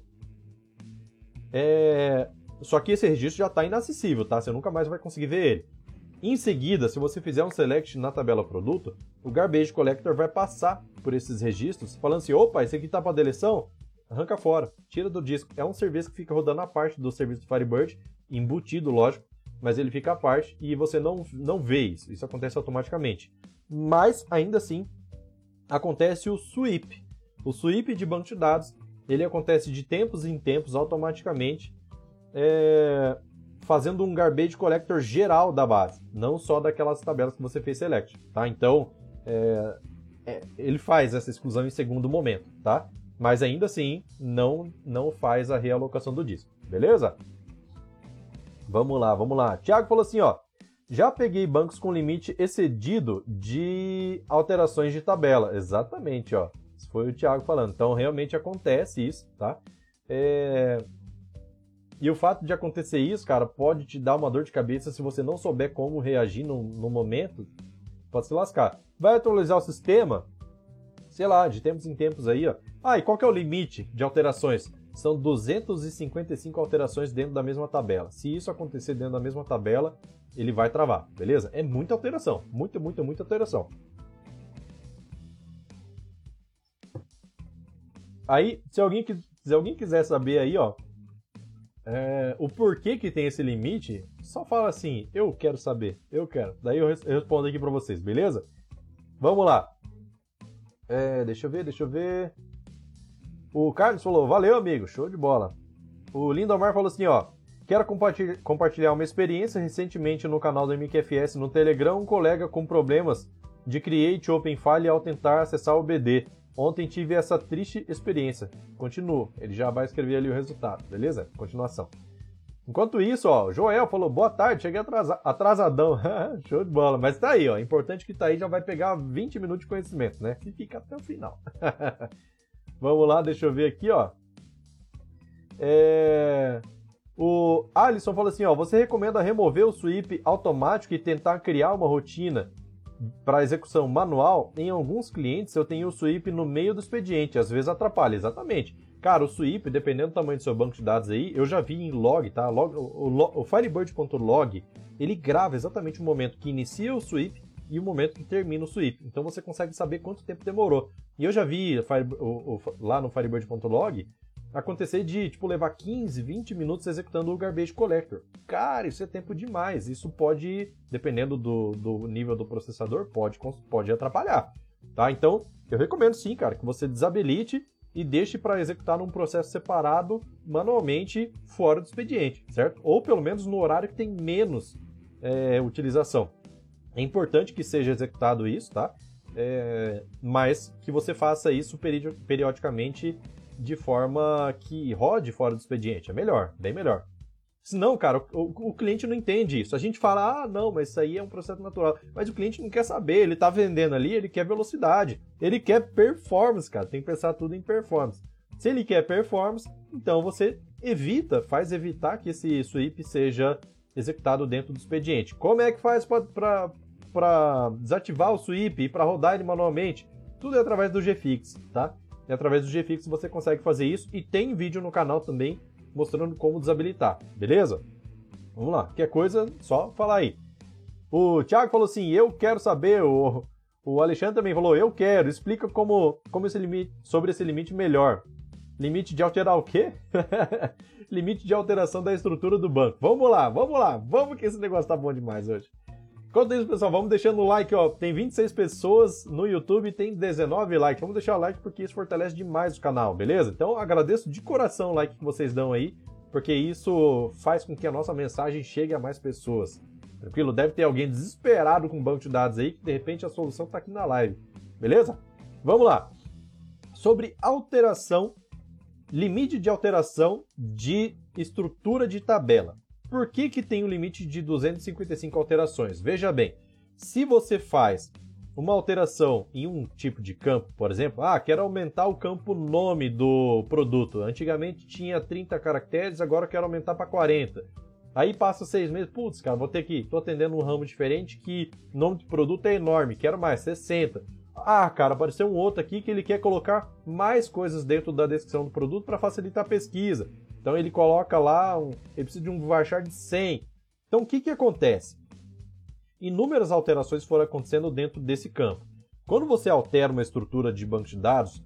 S1: É... Só que esse registro já está inacessível, tá? Você nunca mais vai conseguir ver ele. Em seguida, se você fizer um select na tabela produto, o Garbage Collector vai passar por esses registros, falando assim: opa, esse aqui está para deleção, arranca fora, tira do disco. É um serviço que fica rodando a parte do serviço do Firebird, embutido, lógico, mas ele fica à parte e você não, não vê isso. Isso acontece automaticamente. Mas, ainda assim, acontece o sweep. O sweep de banco de dados ele acontece de tempos em tempos automaticamente, é, fazendo um garbage collector geral da base, não só daquelas tabelas que você fez select, tá? Então, é, é, ele faz essa exclusão em segundo momento, tá? Mas ainda assim, não, não faz a realocação do disco, beleza? Vamos lá, vamos lá. Tiago falou assim, ó. Já peguei bancos com limite excedido de alterações de tabela. Exatamente, ó. Isso foi o Thiago falando. Então, realmente acontece isso, tá? É... E o fato de acontecer isso, cara, pode te dar uma dor de cabeça se você não souber como reagir no, no momento. Pode se lascar. Vai atualizar o sistema, sei lá, de tempos em tempos aí, ó. Ah, e qual que é o limite de alterações? São 255 alterações dentro da mesma tabela. Se isso acontecer dentro da mesma tabela, ele vai travar, beleza? É muita alteração, muita, muita, muita alteração. Aí, se alguém, se alguém quiser saber aí, ó, é, o porquê que tem esse limite, só fala assim, eu quero saber, eu quero. Daí eu, respondo aqui para vocês, beleza? Vamos lá. É, deixa eu ver, deixa eu ver. O Carlos falou, valeu amigo, show de bola. O Lindomar falou assim, ó, quero compartilhar uma experiência recentemente no canal do MQFS no Telegram, um colega com problemas de Create Open File ao tentar acessar o BD. Ontem tive essa triste experiência. Continuo. Ele já vai escrever ali o resultado, beleza? Continuação. Enquanto isso, ó, Joel falou, boa tarde, cheguei atrasa atrasadão. Show de bola. Mas tá aí, ó. Importante que tá aí, já vai pegar 20 minutos de conhecimento, né? E fica até o final. Vamos lá, deixa eu ver aqui, ó. É... O Alisson falou assim, ó, você recomenda remover o sweep automático e tentar criar uma rotina para execução manual, em alguns clientes eu tenho o sweep no meio do expediente, às vezes atrapalha, exatamente. Cara, o sweep, dependendo do tamanho do seu banco de dados aí, eu já vi em log, tá? Log, o, o, o Firebird.log, ele grava exatamente o momento que inicia o sweep e o momento que termina o sweep. Então você consegue saber quanto tempo demorou. E eu já vi Fire, o, lá no Firebird.log acontecer de, tipo, levar 15, 20 minutos executando o Garbage Collector. Cara, isso é tempo demais. Isso pode, dependendo do, do nível do processador, pode, pode atrapalhar. Tá? Então, eu recomendo sim, cara, que você desabilite e deixe para executar num processo separado, manualmente, fora do expediente, certo? Ou pelo menos no horário que tem menos é, utilização. É importante que seja executado isso, tá? É, mas que você faça isso periodicamente de forma que rode fora do expediente. É melhor, bem melhor. Senão, cara, o, o, cliente não entende isso. A gente fala, ah, não, mas isso aí é um processo natural. Mas o cliente não quer saber, ele tá vendendo ali, ele quer velocidade. Ele quer performance, cara. Tem que pensar tudo em performance. Se ele quer performance, então você evita, faz evitar que esse sweep seja executado dentro do expediente. Como é que faz para desativar o sweep e para rodar ele manualmente? Tudo é através do GFix, tá? E através do GFix você consegue fazer isso e tem vídeo no canal também mostrando como desabilitar, beleza? Vamos lá, qualquer coisa, só falar aí. O Thiago falou assim: eu quero saber. O, o Alexandre também falou: eu quero. Explica como, como esse limite, sobre esse limite melhor. Limite de alterar o quê? limite de alteração da estrutura do banco. Vamos lá, vamos lá, vamos que esse negócio tá bom demais hoje. Enquanto isso, pessoal, vamos deixando o like, ó. Tem 26 pessoas no YouTube, tem 19 likes. Vamos deixar o like porque isso fortalece demais o canal, beleza? Então agradeço de coração o like que vocês dão aí, porque isso faz com que a nossa mensagem chegue a mais pessoas. Tranquilo? Deve ter alguém desesperado com um banco de dados aí que de repente a solução está aqui na live. Beleza? Vamos lá. Sobre alteração, limite de alteração de estrutura de tabela. Por que, que tem um limite de 255 alterações? Veja bem, se você faz uma alteração em um tipo de campo, por exemplo, ah, quero aumentar o campo nome do produto. Antigamente tinha 30 caracteres, agora quero aumentar para 40. Aí passa seis meses, putz, cara, vou ter que. Tô atendendo um ramo diferente que nome do produto é enorme, quero mais, 60. Ah, cara, apareceu um outro aqui que ele quer colocar mais coisas dentro da descrição do produto para facilitar a pesquisa. Então ele coloca lá, um, ele precisa de um varchar de 100. Então o que, que acontece? Inúmeras alterações foram acontecendo dentro desse campo. Quando você altera uma estrutura de banco de dados,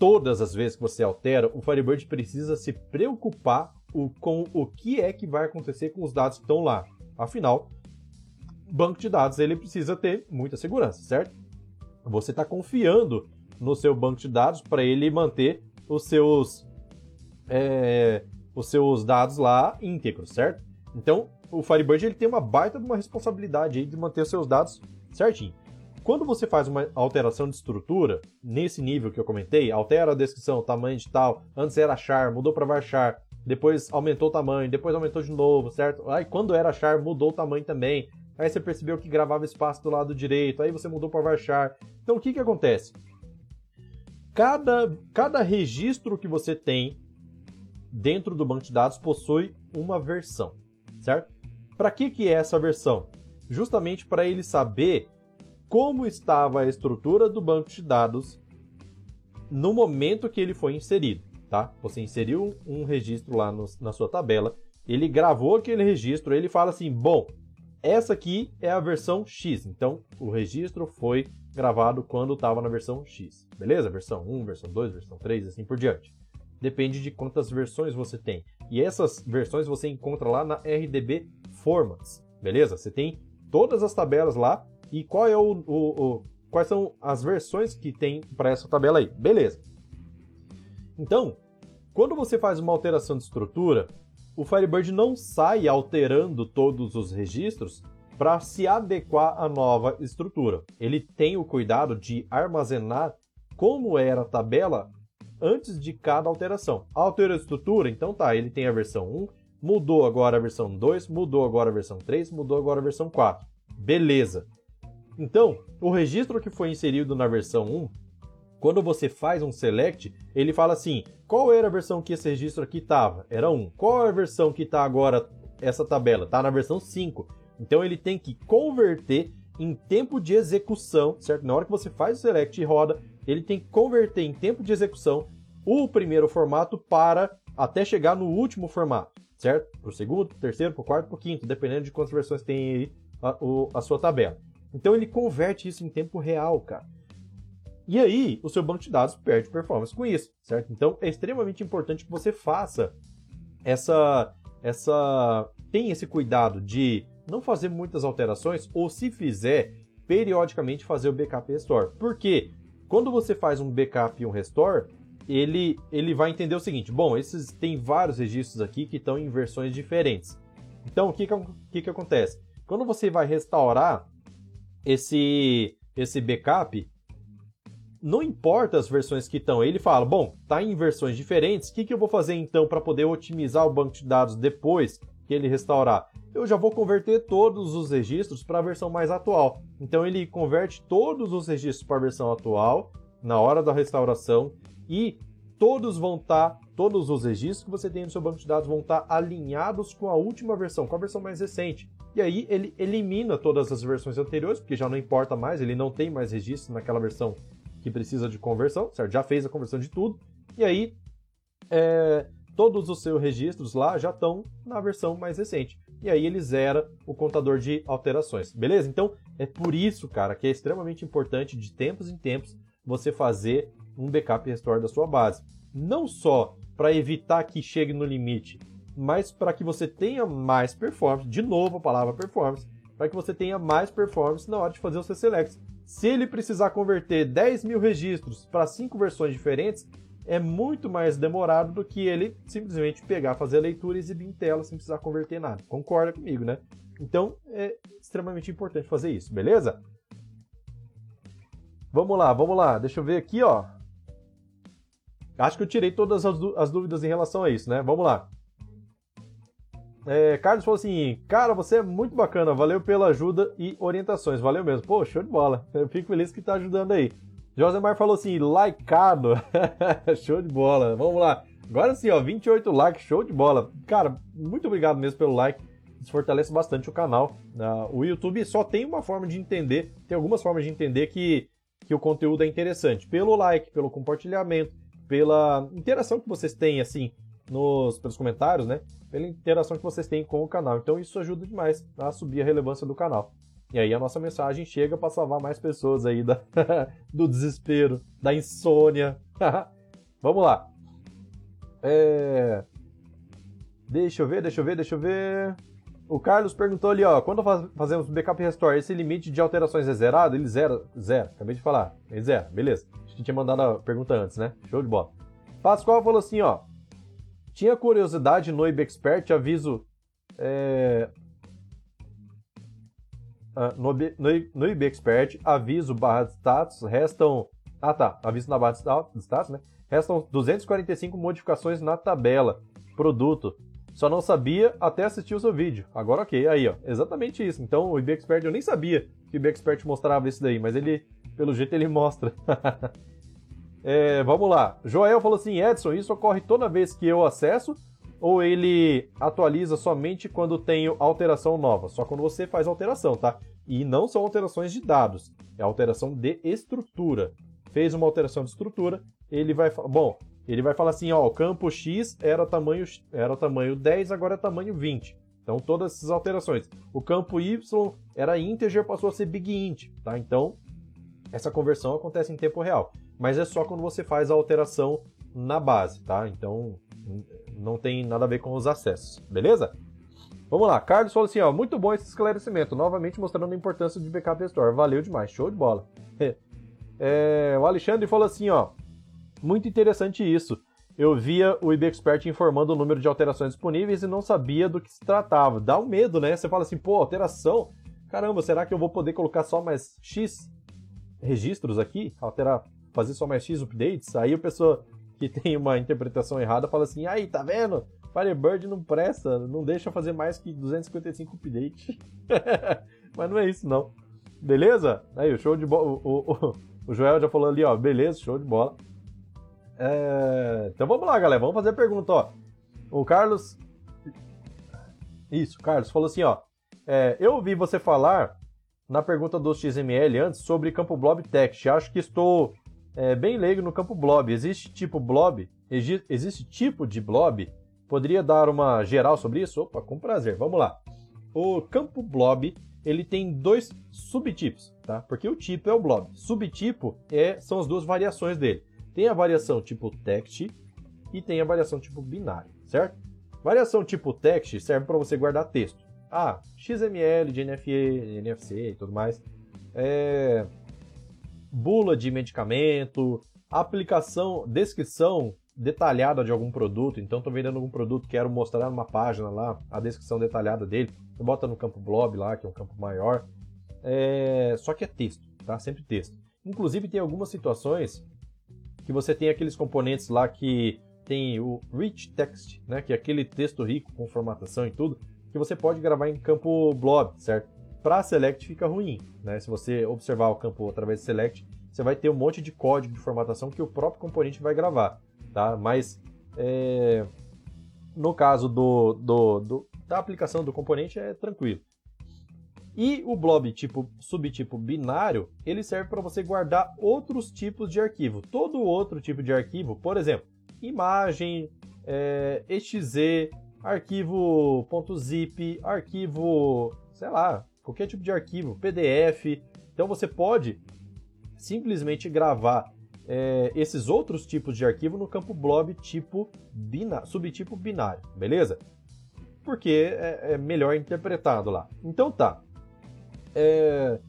S1: todas as vezes que você altera, o Firebird precisa se preocupar com o que é que vai acontecer com os dados que estão lá. Afinal, banco de dados ele precisa ter muita segurança, certo? Você está confiando no seu banco de dados para ele manter os seus é, os seus dados lá íntegros, certo? Então, o Firebird ele tem uma baita de uma responsabilidade aí de manter seus dados certinho. Quando você faz uma alteração de estrutura, nesse nível que eu comentei, altera a descrição, tamanho de tal, antes era char, mudou para varchar, depois aumentou o tamanho, depois aumentou de novo, certo? Aí quando era char, mudou o tamanho também. Aí você percebeu que gravava espaço do lado direito, aí você mudou para varchar. Então o que que acontece? Cada, cada registro que você tem dentro do banco de dados possui uma versão, certo? Para que, que é essa versão? Justamente para ele saber como estava a estrutura do banco de dados no momento que ele foi inserido, tá? Você inseriu um registro lá no, na sua tabela, ele gravou aquele registro, ele fala assim, bom, essa aqui é a versão X, então o registro foi gravado quando estava na versão X, beleza? Versão 1, versão 2, versão 3, assim por diante depende de quantas versões você tem. E essas versões você encontra lá na RDB Formats, beleza? Você tem todas as tabelas lá e qual é o, o, o quais são as versões que tem para essa tabela aí, beleza? Então, quando você faz uma alteração de estrutura, o Firebird não sai alterando todos os registros para se adequar à nova estrutura. Ele tem o cuidado de armazenar como era a tabela antes de cada alteração. Alterou a estrutura, então tá, ele tem a versão 1, mudou agora a versão 2, mudou agora a versão 3, mudou agora a versão 4. Beleza. Então, o registro que foi inserido na versão 1, quando você faz um select, ele fala assim: qual era a versão que esse registro aqui estava? Era 1. Qual é a versão que está agora essa tabela? Está na versão 5. Então ele tem que converter em tempo de execução, certo? Na hora que você faz o select e roda, ele tem que converter em tempo de execução o primeiro formato para até chegar no último formato, certo? Para o segundo, para o terceiro, para o quarto, para o quinto, dependendo de quantas versões tem aí a, a sua tabela. Então ele converte isso em tempo real, cara. E aí, o seu banco de dados perde performance com isso, certo? Então é extremamente importante que você faça essa essa tem esse cuidado de não fazer muitas alterações ou se fizer, periodicamente fazer o backup restore. Por quê? Quando você faz um backup e um restore, ele, ele vai entender o seguinte: bom, esses tem vários registros aqui que estão em versões diferentes. Então, o que, que, que, acontece? Quando você vai restaurar esse, esse backup, não importa as versões que estão, ele fala: bom, tá em versões diferentes, o que, que eu vou fazer então para poder otimizar o banco de dados depois que ele restaurar? eu já vou converter todos os registros para a versão mais atual. Então ele converte todos os registros para a versão atual na hora da restauração e todos vão estar, tá, todos os registros que você tem no seu banco de dados vão estar tá alinhados com a última versão, com a versão mais recente. E aí ele elimina todas as versões anteriores, porque já não importa mais, ele não tem mais registro naquela versão que precisa de conversão, certo? Já fez a conversão de tudo. E aí é, todos os seus registros lá já estão na versão mais recente e aí ele zera o contador de alterações, beleza? Então é por isso, cara, que é extremamente importante de tempos em tempos você fazer um backup restore da sua base. Não só para evitar que chegue no limite, mas para que você tenha mais performance, de novo a palavra performance, para que você tenha mais performance na hora de fazer o seu select. Se ele precisar converter 10 mil registros para cinco versões diferentes, é muito mais demorado do que ele simplesmente pegar, fazer a leitura e exibir em tela sem precisar converter nada. Concorda comigo, né? Então é extremamente importante fazer isso, beleza? Vamos lá, vamos lá. Deixa eu ver aqui, ó. Acho que eu tirei todas as, dúvidas em relação a isso, né? Vamos lá. É, Carlos falou assim: Cara, você é muito bacana, valeu pela ajuda e orientações, valeu mesmo. Pô, show de bola. Eu fico feliz que tá ajudando aí. Josemar falou assim, likeado. show de bola. Vamos lá. Agora sim, ó, 28 likes, show de bola. Cara, muito obrigado mesmo pelo like. Isso fortalece bastante o canal. Uh, o YouTube só tem uma forma de entender, tem algumas formas de entender que, que o conteúdo é interessante. Pelo like, pelo compartilhamento, pela interação que vocês têm, assim, nos, pelos comentários, né? Pela interação que vocês têm com o canal. Então isso ajuda demais a subir a relevância do canal. E aí a nossa mensagem chega para salvar mais pessoas aí da, do desespero, da insônia. Vamos lá. É... Deixa eu ver, deixa eu ver, deixa eu ver. O Carlos perguntou ali, ó, quando faz, fazemos backup restore, esse limite de alterações é zerado? Ele zera, zero, acabei de falar, ele zera, beleza. A gente tinha mandado a pergunta antes, né? Show de bola. Pascoal falou assim, ó, tinha curiosidade no IBExpert, aviso, é... Ah, no, no, no IBExpert, aviso barra de status, restam, ah tá, aviso na barra de status, né? Restam 245 modificações na tabela, produto, só não sabia até assistir o seu vídeo. Agora ok, aí ó, exatamente isso. Então o IBExpert eu nem sabia que o IBExpert mostrava isso daí, mas ele, pelo jeito, ele mostra. é, vamos lá. Joel falou assim, Edson, isso ocorre toda vez que eu acesso ou ele atualiza somente quando tenho alteração nova? Só quando você faz alteração, tá? E não são alterações de dados, é alteração de estrutura. Fez uma alteração de estrutura, ele vai... Bom, ele vai falar assim, ó, o campo X era tamanho, era tamanho 10, agora é tamanho 20. Então, todas essas alterações. O campo Y era integer, passou a ser big int, tá? Então, essa conversão acontece em tempo real. Mas é só quando você faz a alteração na base, tá? Então, não tem nada a ver com os acessos, beleza? Vamos lá, Carlos falou assim, ó, muito bom esse esclarecimento, novamente mostrando a importância de backup restore, valeu demais, show de bola. É, o Alexandre falou assim, ó, muito interessante isso. Eu via o IBExpert informando o número de alterações disponíveis e não sabia do que se tratava. Dá um medo, né? Você fala assim, pô, alteração? Caramba, será que eu vou poder colocar só mais X registros aqui? Alterar, fazer só mais X updates? Aí a pessoa que tem uma interpretação errada fala assim, aí, tá vendo? Firebird não presta, não deixa fazer mais que 255 updates. Mas não é isso, não. Beleza? Aí, o show de bola. O, o, o Joel já falou ali, ó, beleza, show de bola. É... Então vamos lá, galera. Vamos fazer a pergunta, ó. O Carlos. Isso, Carlos falou assim, ó. É, eu ouvi você falar na pergunta do XML antes sobre campo blob text. Acho que estou é, bem leigo no campo blob. Existe tipo blob? Existe tipo de blob? Poderia dar uma geral sobre isso? Opa, com prazer. Vamos lá. O campo blob ele tem dois subtipos, tá? Porque o tipo é o blob. Subtipo é, são as duas variações dele. Tem a variação tipo text e tem a variação tipo binário, certo? Variação tipo text serve para você guardar texto. Ah, XML, GNFE, NFC e tudo mais. É... Bula de medicamento, aplicação, descrição detalhada de algum produto. Então, estou vendendo algum produto, quero mostrar numa página lá a descrição detalhada dele. Você bota no campo blob lá, que é um campo maior. É... Só que é texto, tá? Sempre texto. Inclusive, tem algumas situações que você tem aqueles componentes lá que tem o rich text, né, que é aquele texto rico com formatação e tudo, que você pode gravar em campo blob, certo? Para select fica ruim, né? Se você observar o campo através de select, você vai ter um monte de código de formatação que o próprio componente vai gravar, tá? Mas é... no caso do, do, do, da aplicação do componente é tranquilo. E o blob tipo subtipo binário, ele serve para você guardar outros tipos de arquivo. Todo outro tipo de arquivo, por exemplo, imagem, é, exe, arquivo .zip, arquivo, sei lá, qualquer tipo de arquivo, PDF. Então você pode simplesmente gravar é, esses outros tipos de arquivo no campo blob tipo binário, subtipo binário, beleza? Porque é, é melhor interpretado lá. Então tá. É...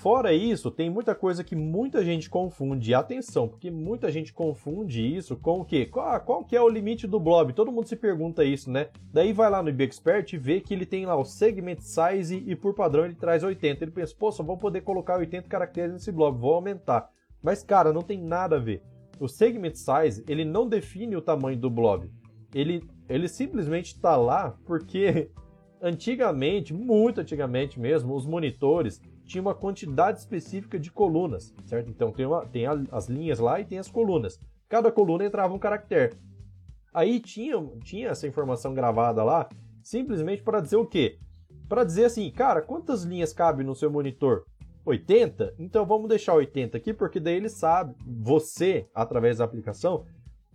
S1: Fora isso, tem muita coisa que muita gente confunde. Atenção, porque muita gente confunde isso com o quê? Qual, qual que é o limite do blob? Todo mundo se pergunta isso, né? Daí vai lá no IBExpert e vê que ele tem lá o segment size e por padrão ele traz 80. Ele pensa, pô, só vou poder colocar 80 caracteres nesse blob, vou aumentar. Mas, cara, não tem nada a ver. O segment size, ele não define o tamanho do blob. Ele, ele simplesmente está lá porque Antigamente, muito antigamente mesmo, os monitores tinham uma quantidade específica de colunas, certo? Então tem, uma, tem a, as linhas lá e tem as colunas. Cada coluna entrava um caractere. Aí tinha, tinha essa informação gravada lá, simplesmente para dizer o quê? Para dizer assim, cara, quantas linhas cabe no seu monitor? 80? Então vamos deixar 80 aqui, porque daí ele sabe, você, através da aplicação,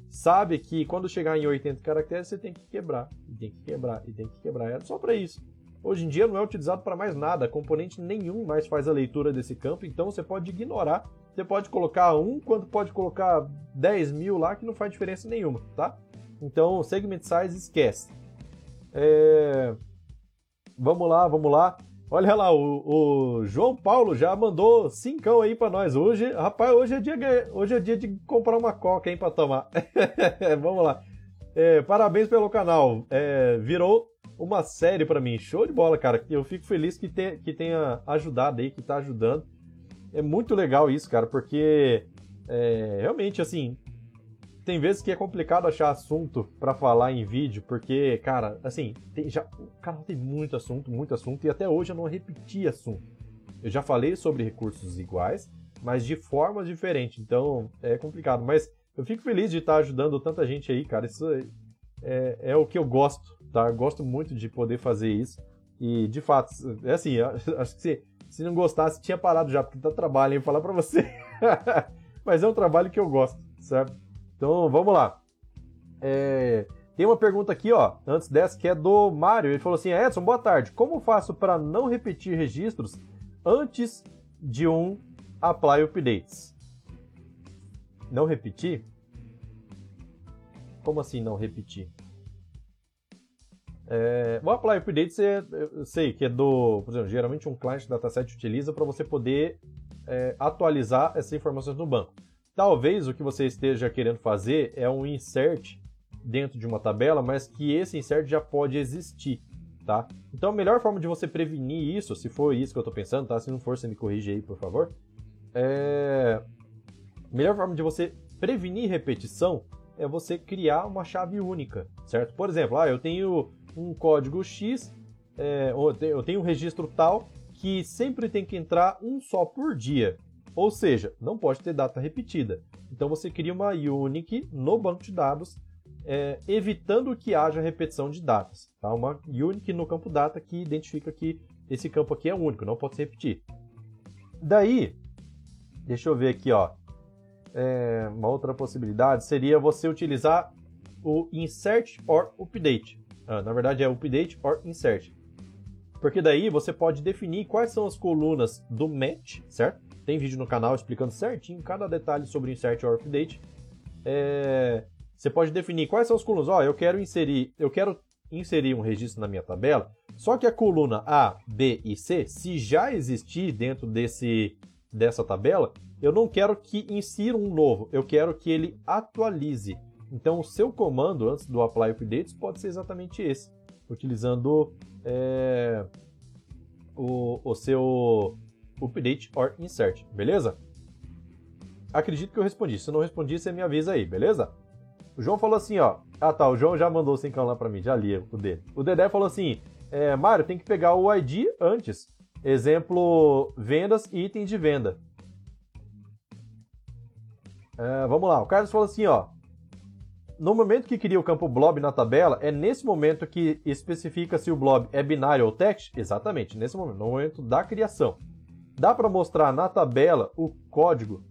S1: sabe que quando chegar em 80 caracteres você tem que quebrar, e tem que quebrar, e tem que quebrar. É só para isso. Hoje em dia não é utilizado para mais nada, componente nenhum mais faz a leitura desse campo, então você pode ignorar. Você pode colocar um, quanto pode colocar 10 mil lá, que não faz diferença nenhuma, tá? Então, segment size esquece. É... Vamos lá, vamos lá. Olha lá, o, o, João Paulo já mandou cincão aí para nós. Hoje, rapaz, hoje é, dia, hoje é dia de comprar uma coca, hein, para tomar. Vamos lá. É, parabéns pelo canal. É, virou uma série para mim. Show de bola, cara. Eu fico feliz que, te, que tenha ajudado aí, que tá ajudando. É muito legal isso, cara, porque é, realmente, assim, tem vezes que é complicado achar assunto para falar em vídeo, porque, cara, assim, tem, já, o canal tem muito assunto, muito assunto, e até hoje eu não repeti assunto. Eu já falei sobre recursos iguais, mas de formas diferentes, então é complicado. Mas eu fico feliz de estar ajudando tanta gente aí, cara. Isso é, é, é o que eu gosto, tá? Eu gosto muito de poder fazer isso. E, de fato, é assim, acho que se, se não gostasse, tinha parado já, porque dá trabalho, hein? Falar pra você. mas é um trabalho que eu gosto, certo? Então, vamos lá. É, tem uma pergunta aqui, ó, antes dessa, que é do Mário. Ele falou assim: Edson, boa tarde. Como faço para não repetir registros antes de um apply updates? Não repetir? Como assim não repetir? É, o Apply Updates é, eu sei que é do, por exemplo, geralmente um client dataset utiliza para você poder é, atualizar essas informações no banco. Talvez o que você esteja querendo fazer é um insert dentro de uma tabela, mas que esse insert já pode existir, tá? Então a melhor forma de você prevenir isso, se for isso que eu estou pensando, tá? Se não for, você me corrige aí, por favor. É... Melhor forma de você prevenir repetição é você criar uma chave única, certo? Por exemplo, ah, eu tenho um código X, é, eu tenho um registro tal que sempre tem que entrar um só por dia. Ou seja, não pode ter data repetida. Então você cria uma unique no banco de dados, é, evitando que haja repetição de datas. Tá? Uma unique no campo data que identifica que esse campo aqui é único, não pode se repetir. Daí, deixa eu ver aqui, ó. É, uma outra possibilidade seria você utilizar o insert or update. Ah, na verdade é update or insert. Porque daí você pode definir quais são as colunas do match, certo? Tem vídeo no canal explicando certinho cada detalhe sobre insert or update. É, você pode definir quais são os colunas. Ó, oh, eu quero inserir, eu quero inserir um registro na minha tabela. Só que a coluna A, B e C, se já existir dentro desse dessa tabela, eu não quero que insira um novo. Eu quero que ele atualize. Então, o seu comando antes do apply updates pode ser exatamente esse, utilizando é, o, o seu update or insert, beleza? Acredito que eu respondi. Se eu não respondi, você me avisa aí, beleza? O João falou assim, ó. Ah tá, o João já mandou o cincão lá pra mim, já li o dele. O Dedé falou assim: é, Mário, tem que pegar o ID antes. Exemplo, vendas e itens de venda. É, vamos lá, o Carlos falou assim, ó. No momento que cria o campo blob na tabela, é nesse momento que especifica se o blob é binário ou text? Exatamente, nesse momento, no momento da criação. Dá para mostrar na tabela o código.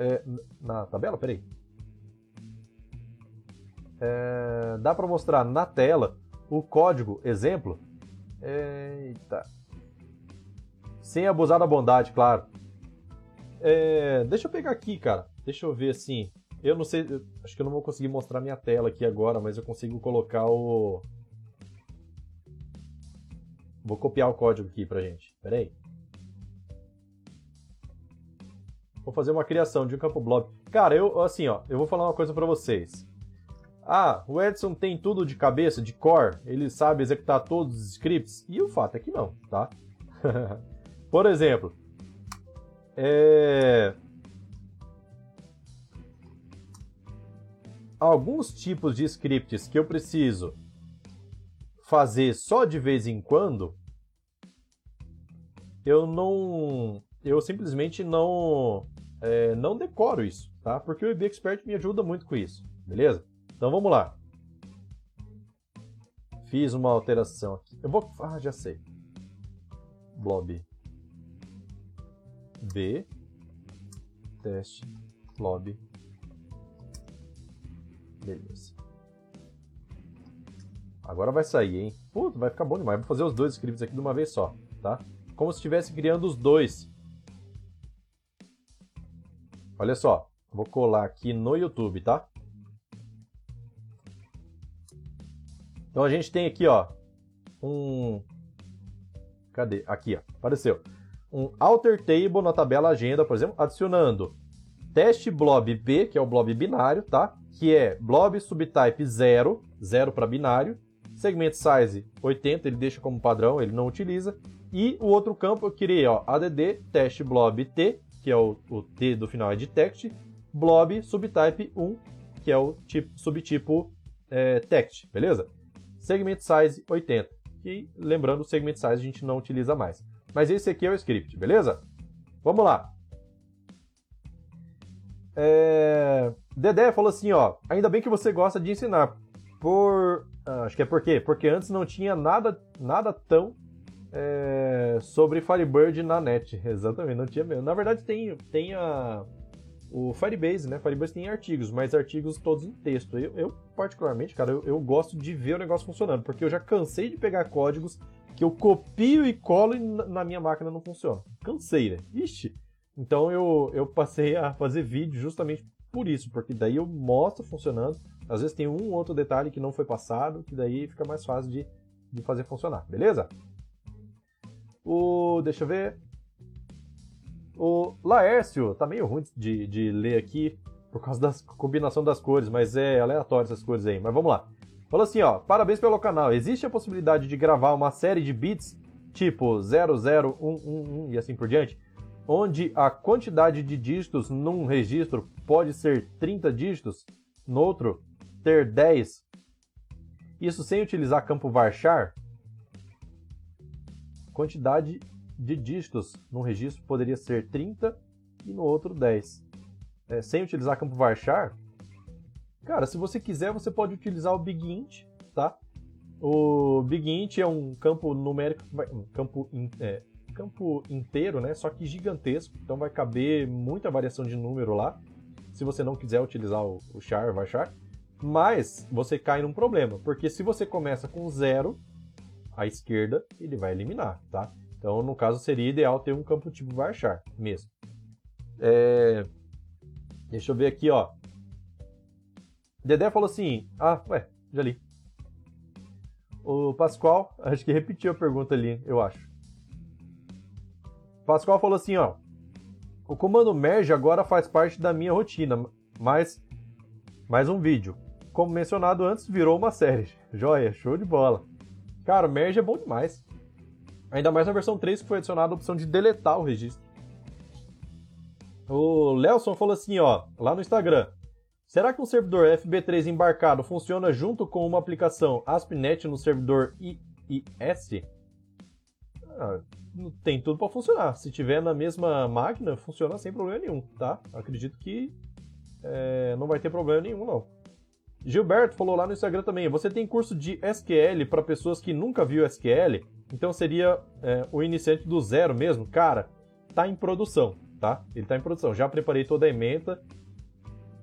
S1: É, na tabela? Peraí. É, dá para mostrar na tela o código exemplo. Eita. Sem abusar da bondade, claro. É, deixa eu pegar aqui, cara. Deixa eu ver assim. Eu não sei. Acho que eu não vou conseguir mostrar minha tela aqui agora, mas eu consigo colocar o. Vou copiar o código aqui pra gente. Pera aí. Vou fazer uma criação de um campo blob. Cara, eu assim, ó, eu vou falar uma coisa para vocês. Ah, o Edson tem tudo de cabeça, de core, ele sabe executar todos os scripts. E o fato é que não, tá? Por exemplo, é... alguns tipos de scripts que eu preciso fazer só de vez em quando, eu não, eu simplesmente não é, não decoro isso, tá? Porque o EB Expert me ajuda muito com isso, beleza? Então vamos lá. Fiz uma alteração aqui. Eu vou. Ah, já sei. Blob B teste blob. Beleza. Agora vai sair, hein? Puta, vai ficar bom demais. Vou fazer os dois scripts aqui de uma vez só, tá? Como se estivesse criando os dois Olha só, vou colar aqui no YouTube, tá? Então a gente tem aqui, ó, um Cadê? Aqui, ó, apareceu. Um alter table na tabela agenda, por exemplo, adicionando teste blob B, que é o blob binário, tá? Que é blob subtype 0, 0 para binário, segment size 80, ele deixa como padrão, ele não utiliza. E o outro campo eu criei, ó, add teste blob T, que é o, o T do final é de text, blob subtype 1, que é o tipo, subtipo é, text, beleza? Segment size 80. E lembrando, o segment size a gente não utiliza mais. Mas esse aqui é o script, beleza? Vamos lá. É... Dedé falou assim, ó. Ainda bem que você gosta de ensinar. Por. Ah, acho que é por quê? Porque antes não tinha nada, nada tão é... sobre Firebird na net. Exatamente, não tinha mesmo. Na verdade, tem, tem a o Firebase, né? Firebase tem artigos, mas artigos todos em texto. Eu, eu particularmente, cara, eu, eu, gosto de ver o negócio funcionando, porque eu já cansei de pegar códigos que eu copio e colo e na minha máquina não funciona. Cansei, né? Ixi! Então eu, eu passei a fazer vídeo justamente por isso, porque daí eu mostro funcionando. Às vezes tem um outro detalhe que não foi passado, que daí fica mais fácil de, de fazer funcionar, beleza? O, deixa eu ver. O Laércio, tá meio ruim de, de ler aqui por causa da combinação das cores, mas é aleatório essas cores aí. Mas vamos lá. Falou assim, ó, parabéns pelo canal. Existe a possibilidade de gravar uma série de bits, tipo 00111 e assim por diante, onde a quantidade de dígitos num registro pode ser 30 dígitos, no outro ter 10. Isso sem utilizar campo varchar? Quantidade de dígitos num registro poderia ser 30 e no outro 10. É, sem utilizar campo varchar, cara, se você quiser, você pode utilizar o BigInt, tá? O BigInt é um campo numérico, um campo, é, campo inteiro, né? Só que gigantesco, então vai caber muita variação de número lá. Se você não quiser utilizar o, char, varchar, mas você cai num problema, porque se você começa com zero à esquerda, ele vai eliminar, tá? Então, no caso, seria ideal ter um campo tipo varchar mesmo. É... Deixa eu ver aqui, ó. Dedé falou assim: Ah, ué, já li. O Pascoal, acho que repetiu a pergunta ali, eu acho. Pascoal falou assim, ó. O comando merge agora faz parte da minha rotina, mas mais um vídeo. Como mencionado antes, virou uma série. Joia, show de bola. Cara, merge é bom demais. Ainda mais na versão 3 que foi adicionada a opção de deletar o registro. O Lelson falou assim, ó, lá no Instagram. Será que um servidor FB3 embarcado funciona junto com uma aplicação ASP.NET no servidor IIS? Ah, tem tudo para funcionar. Se tiver na mesma máquina, funciona sem problema nenhum, tá? Acredito que é, não vai ter problema nenhum, não. Gilberto falou lá no Instagram também. Você tem curso de SQL para pessoas que nunca viu SQL? Então seria é, o iniciante do zero mesmo? Cara, tá em produção, tá? Ele tá em produção. Já preparei toda a ementa.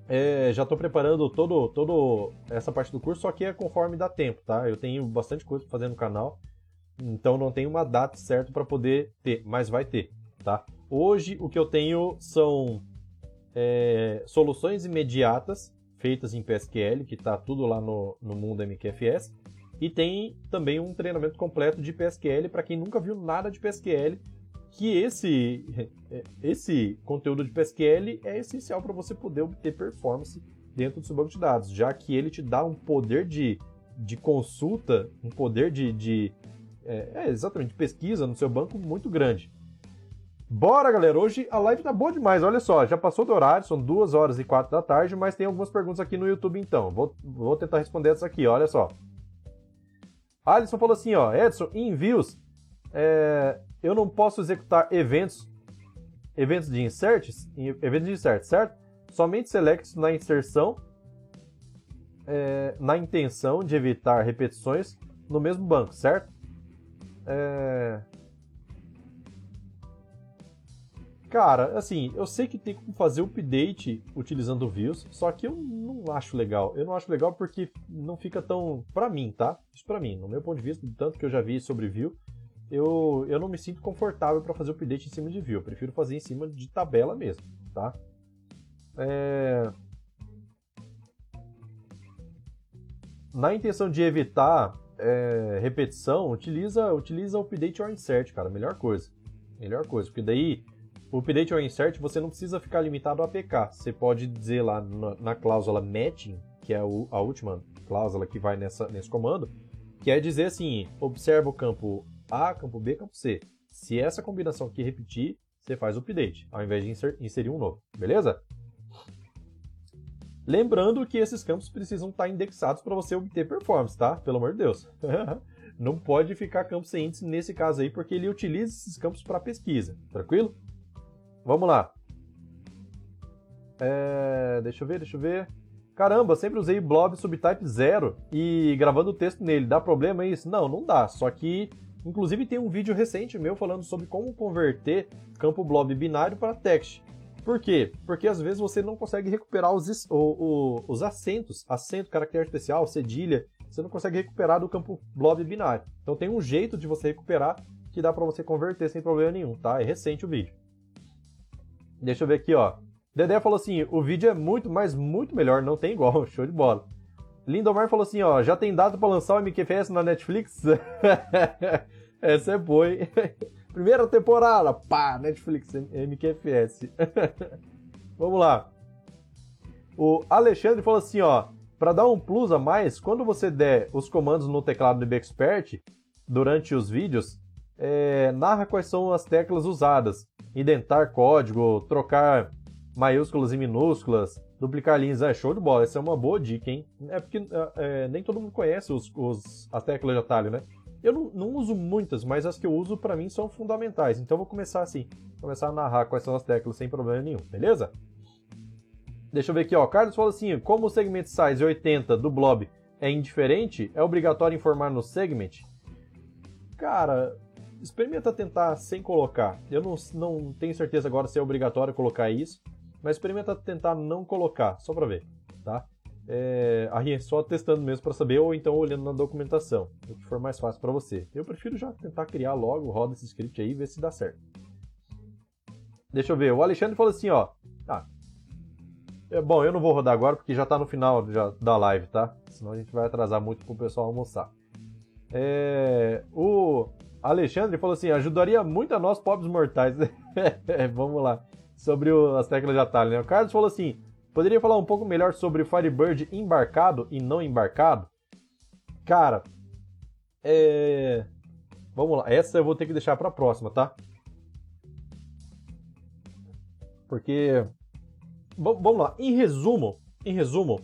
S1: É, já estou preparando todo, todo essa parte do curso, só que é conforme dá tempo, tá? Eu tenho bastante coisa para fazer no canal, então não tem uma data certa para poder ter, mas vai ter, tá? Hoje o que eu tenho são é, soluções imediatas feitas em PSQL, que está tudo lá no, no mundo MQFS. E tem também um treinamento completo de PSQL para quem nunca viu nada de PSQL, que esse, esse conteúdo de PSQL é essencial para você poder obter performance dentro do seu banco de dados, já que ele te dá um poder de, de consulta, um poder de, de é, é, exatamente, pesquisa no seu banco muito grande. Bora, galera! Hoje a live tá boa demais. Olha só, já passou do horário, são 2 horas e 4 da tarde, mas tem algumas perguntas aqui no YouTube então. Vou, vou tentar responder essas aqui, olha só. Alisson falou assim, ó, Edson, em views, é, eu não posso executar eventos, eventos de inserts, eventos de insert, certo? Somente selects na inserção, é, na intenção de evitar repetições no mesmo banco, certo? É, Cara, assim, eu sei que tem como fazer update utilizando views, só que eu não acho legal. Eu não acho legal porque não fica tão. Pra mim, tá? Isso pra mim, no meu ponto de vista, tanto que eu já vi sobre view, eu, eu não me sinto confortável para fazer update em cima de view. Eu prefiro fazer em cima de tabela mesmo, tá? É... na intenção de evitar é, repetição, utiliza, utiliza o update or insert, cara, melhor coisa. Melhor coisa, porque daí o update or insert você não precisa ficar limitado a APK. Você pode dizer lá na, na cláusula matching, que é a, a última cláusula que vai nessa, nesse comando, que é dizer assim: observa o campo A, campo B, campo C. Se essa combinação aqui repetir, você faz o update, ao invés de inser, inserir um novo, beleza? Lembrando que esses campos precisam estar indexados para você obter performance, tá? Pelo amor de Deus. Não pode ficar campo sem índice nesse caso aí, porque ele utiliza esses campos para pesquisa, tranquilo? Vamos lá. É, deixa eu ver, deixa eu ver. Caramba, sempre usei blob subtype 0 e gravando o texto nele. Dá problema isso? Não, não dá. Só que, inclusive, tem um vídeo recente meu falando sobre como converter campo blob binário para text. Por quê? Porque às vezes você não consegue recuperar os, o, o, os acentos, acento, caractere especial, cedilha, você não consegue recuperar do campo blob binário. Então tem um jeito de você recuperar que dá para você converter sem problema nenhum, tá? É recente o vídeo. Deixa eu ver aqui, ó. Dedé falou assim: o vídeo é muito, mas muito melhor, não tem igual, show de bola. Lindomar falou assim: ó, já tem data para lançar o MQFS na Netflix? Essa é hein? Primeira temporada, pá, Netflix, MQFS. Vamos lá. O Alexandre falou assim, ó, para dar um plus a mais, quando você der os comandos no teclado do Expert durante os vídeos, é, narra quais são as teclas usadas. Indentar código, trocar maiúsculas e minúsculas, duplicar linhas. É show de bola, essa é uma boa dica, hein? É porque é, é nem todo mundo conhece os, os, as teclas de atalho, né? Eu não, não uso muitas, mas as que eu uso para mim são fundamentais. Então eu vou começar assim, começar a narrar quais são as teclas sem problema nenhum, beleza? Deixa eu ver aqui, ó. Carlos falou assim: como o segment size 80 do blob é indiferente, é obrigatório informar no segment? Cara, experimenta tentar sem colocar. Eu não, não tenho certeza agora se é obrigatório colocar isso, mas experimenta tentar não colocar, só para ver, tá? É, aí é só testando mesmo para saber, ou então olhando na documentação, o que for mais fácil para você. Eu prefiro já tentar criar logo, roda esse script aí e ver se dá certo. Deixa eu ver, o Alexandre falou assim, ó. Ah, é, bom, eu não vou rodar agora porque já está no final já, da live, tá? Senão a gente vai atrasar muito pro pessoal almoçar. É, o Alexandre falou assim: ajudaria muito a nós, pobres mortais. Vamos lá. Sobre o, as teclas de atalho, né? O Carlos falou assim: Poderia falar um pouco melhor sobre o Firebird embarcado e não embarcado? Cara, é... Vamos lá, essa eu vou ter que deixar para a próxima, tá? Porque vamos lá, em resumo, em resumo,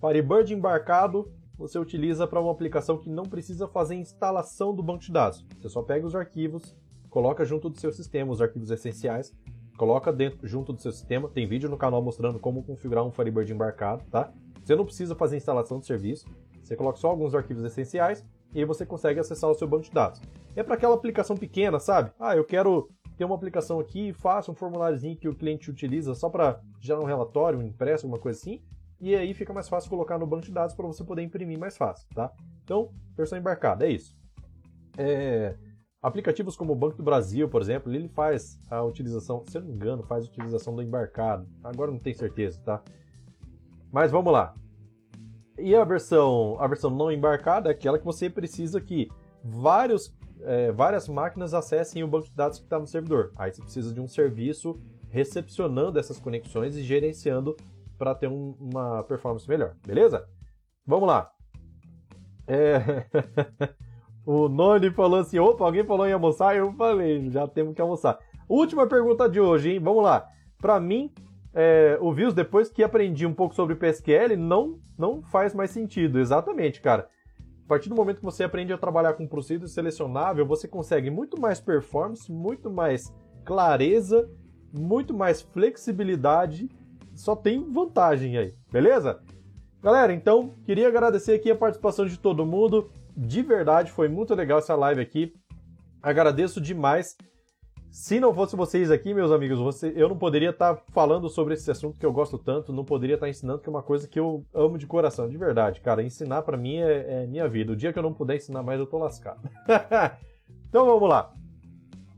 S1: Firebird embarcado você utiliza para uma aplicação que não precisa fazer instalação do banco de dados. Você só pega os arquivos, coloca junto do seu sistema os arquivos essenciais coloca dentro, junto do seu sistema. Tem vídeo no canal mostrando como configurar um Firebird embarcado, tá? Você não precisa fazer instalação de serviço. Você coloca só alguns arquivos essenciais e aí você consegue acessar o seu banco de dados. É para aquela aplicação pequena, sabe? Ah, eu quero ter uma aplicação aqui, faça um formuláriozinho que o cliente utiliza só para gerar um relatório, um impresso, alguma coisa assim. E aí fica mais fácil colocar no banco de dados para você poder imprimir mais fácil, tá? Então, versão embarcada, é isso. É... Aplicativos como o Banco do Brasil, por exemplo, ele faz a utilização, se eu não me engano, faz a utilização do embarcado. Agora não tenho certeza, tá? Mas vamos lá. E a versão, a versão não embarcada é aquela que você precisa que vários, é, várias máquinas acessem o banco de dados que está no servidor. Aí você precisa de um serviço recepcionando essas conexões e gerenciando para ter um, uma performance melhor, beleza? Vamos lá. É... O Noni falou assim: opa, alguém falou em almoçar? Eu falei, já temos que almoçar. Última pergunta de hoje, hein? Vamos lá. Para mim, é, o Views, depois que aprendi um pouco sobre PSQL, não, não faz mais sentido. Exatamente, cara. A partir do momento que você aprende a trabalhar com procedure selecionável, você consegue muito mais performance, muito mais clareza, muito mais flexibilidade. Só tem vantagem aí, beleza? Galera, então, queria agradecer aqui a participação de todo mundo. De verdade, foi muito legal essa live aqui. Agradeço demais. Se não fosse vocês aqui, meus amigos, você, eu não poderia estar falando sobre esse assunto que eu gosto tanto, não poderia estar ensinando, que é uma coisa que eu amo de coração, de verdade, cara. Ensinar para mim é, é, minha vida. O dia que eu não puder ensinar mais, eu tô lascado. então vamos lá.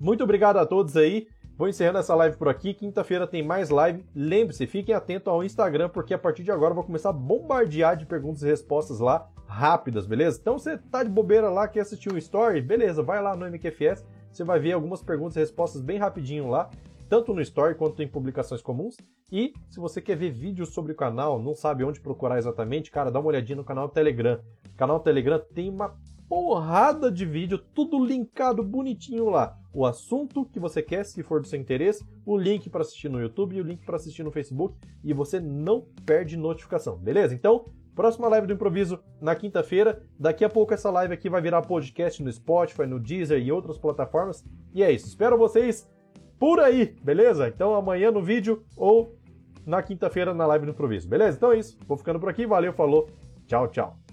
S1: Muito obrigado a todos aí. Vou encerrando essa live por aqui. Quinta-feira tem mais live. Lembre-se, fiquem atentos ao Instagram, porque a partir de agora eu vou começar a bombardear de perguntas e respostas lá rápidas, beleza? Então você tá de bobeira lá, quer assistir um story? Beleza, vai lá no MQFS. Você vai ver algumas perguntas e respostas bem rapidinho lá, tanto no story quanto em publicações comuns. E se você quer ver vídeos sobre o canal, não sabe onde procurar exatamente, cara, dá uma olhadinha no canal Telegram. O canal Telegram tem uma porrada de vídeo, tudo linkado bonitinho lá. O assunto que você quer, se for do seu interesse, o link para assistir no YouTube e o link para assistir no Facebook, e você não perde notificação, beleza? Então, próxima live do improviso na quinta-feira. Daqui a pouco essa live aqui vai virar podcast no Spotify, no Deezer e outras plataformas. E é isso. Espero vocês por aí, beleza? Então amanhã no vídeo ou na quinta-feira na live do improviso, beleza? Então é isso. Vou ficando por aqui. Valeu, falou. Tchau, tchau.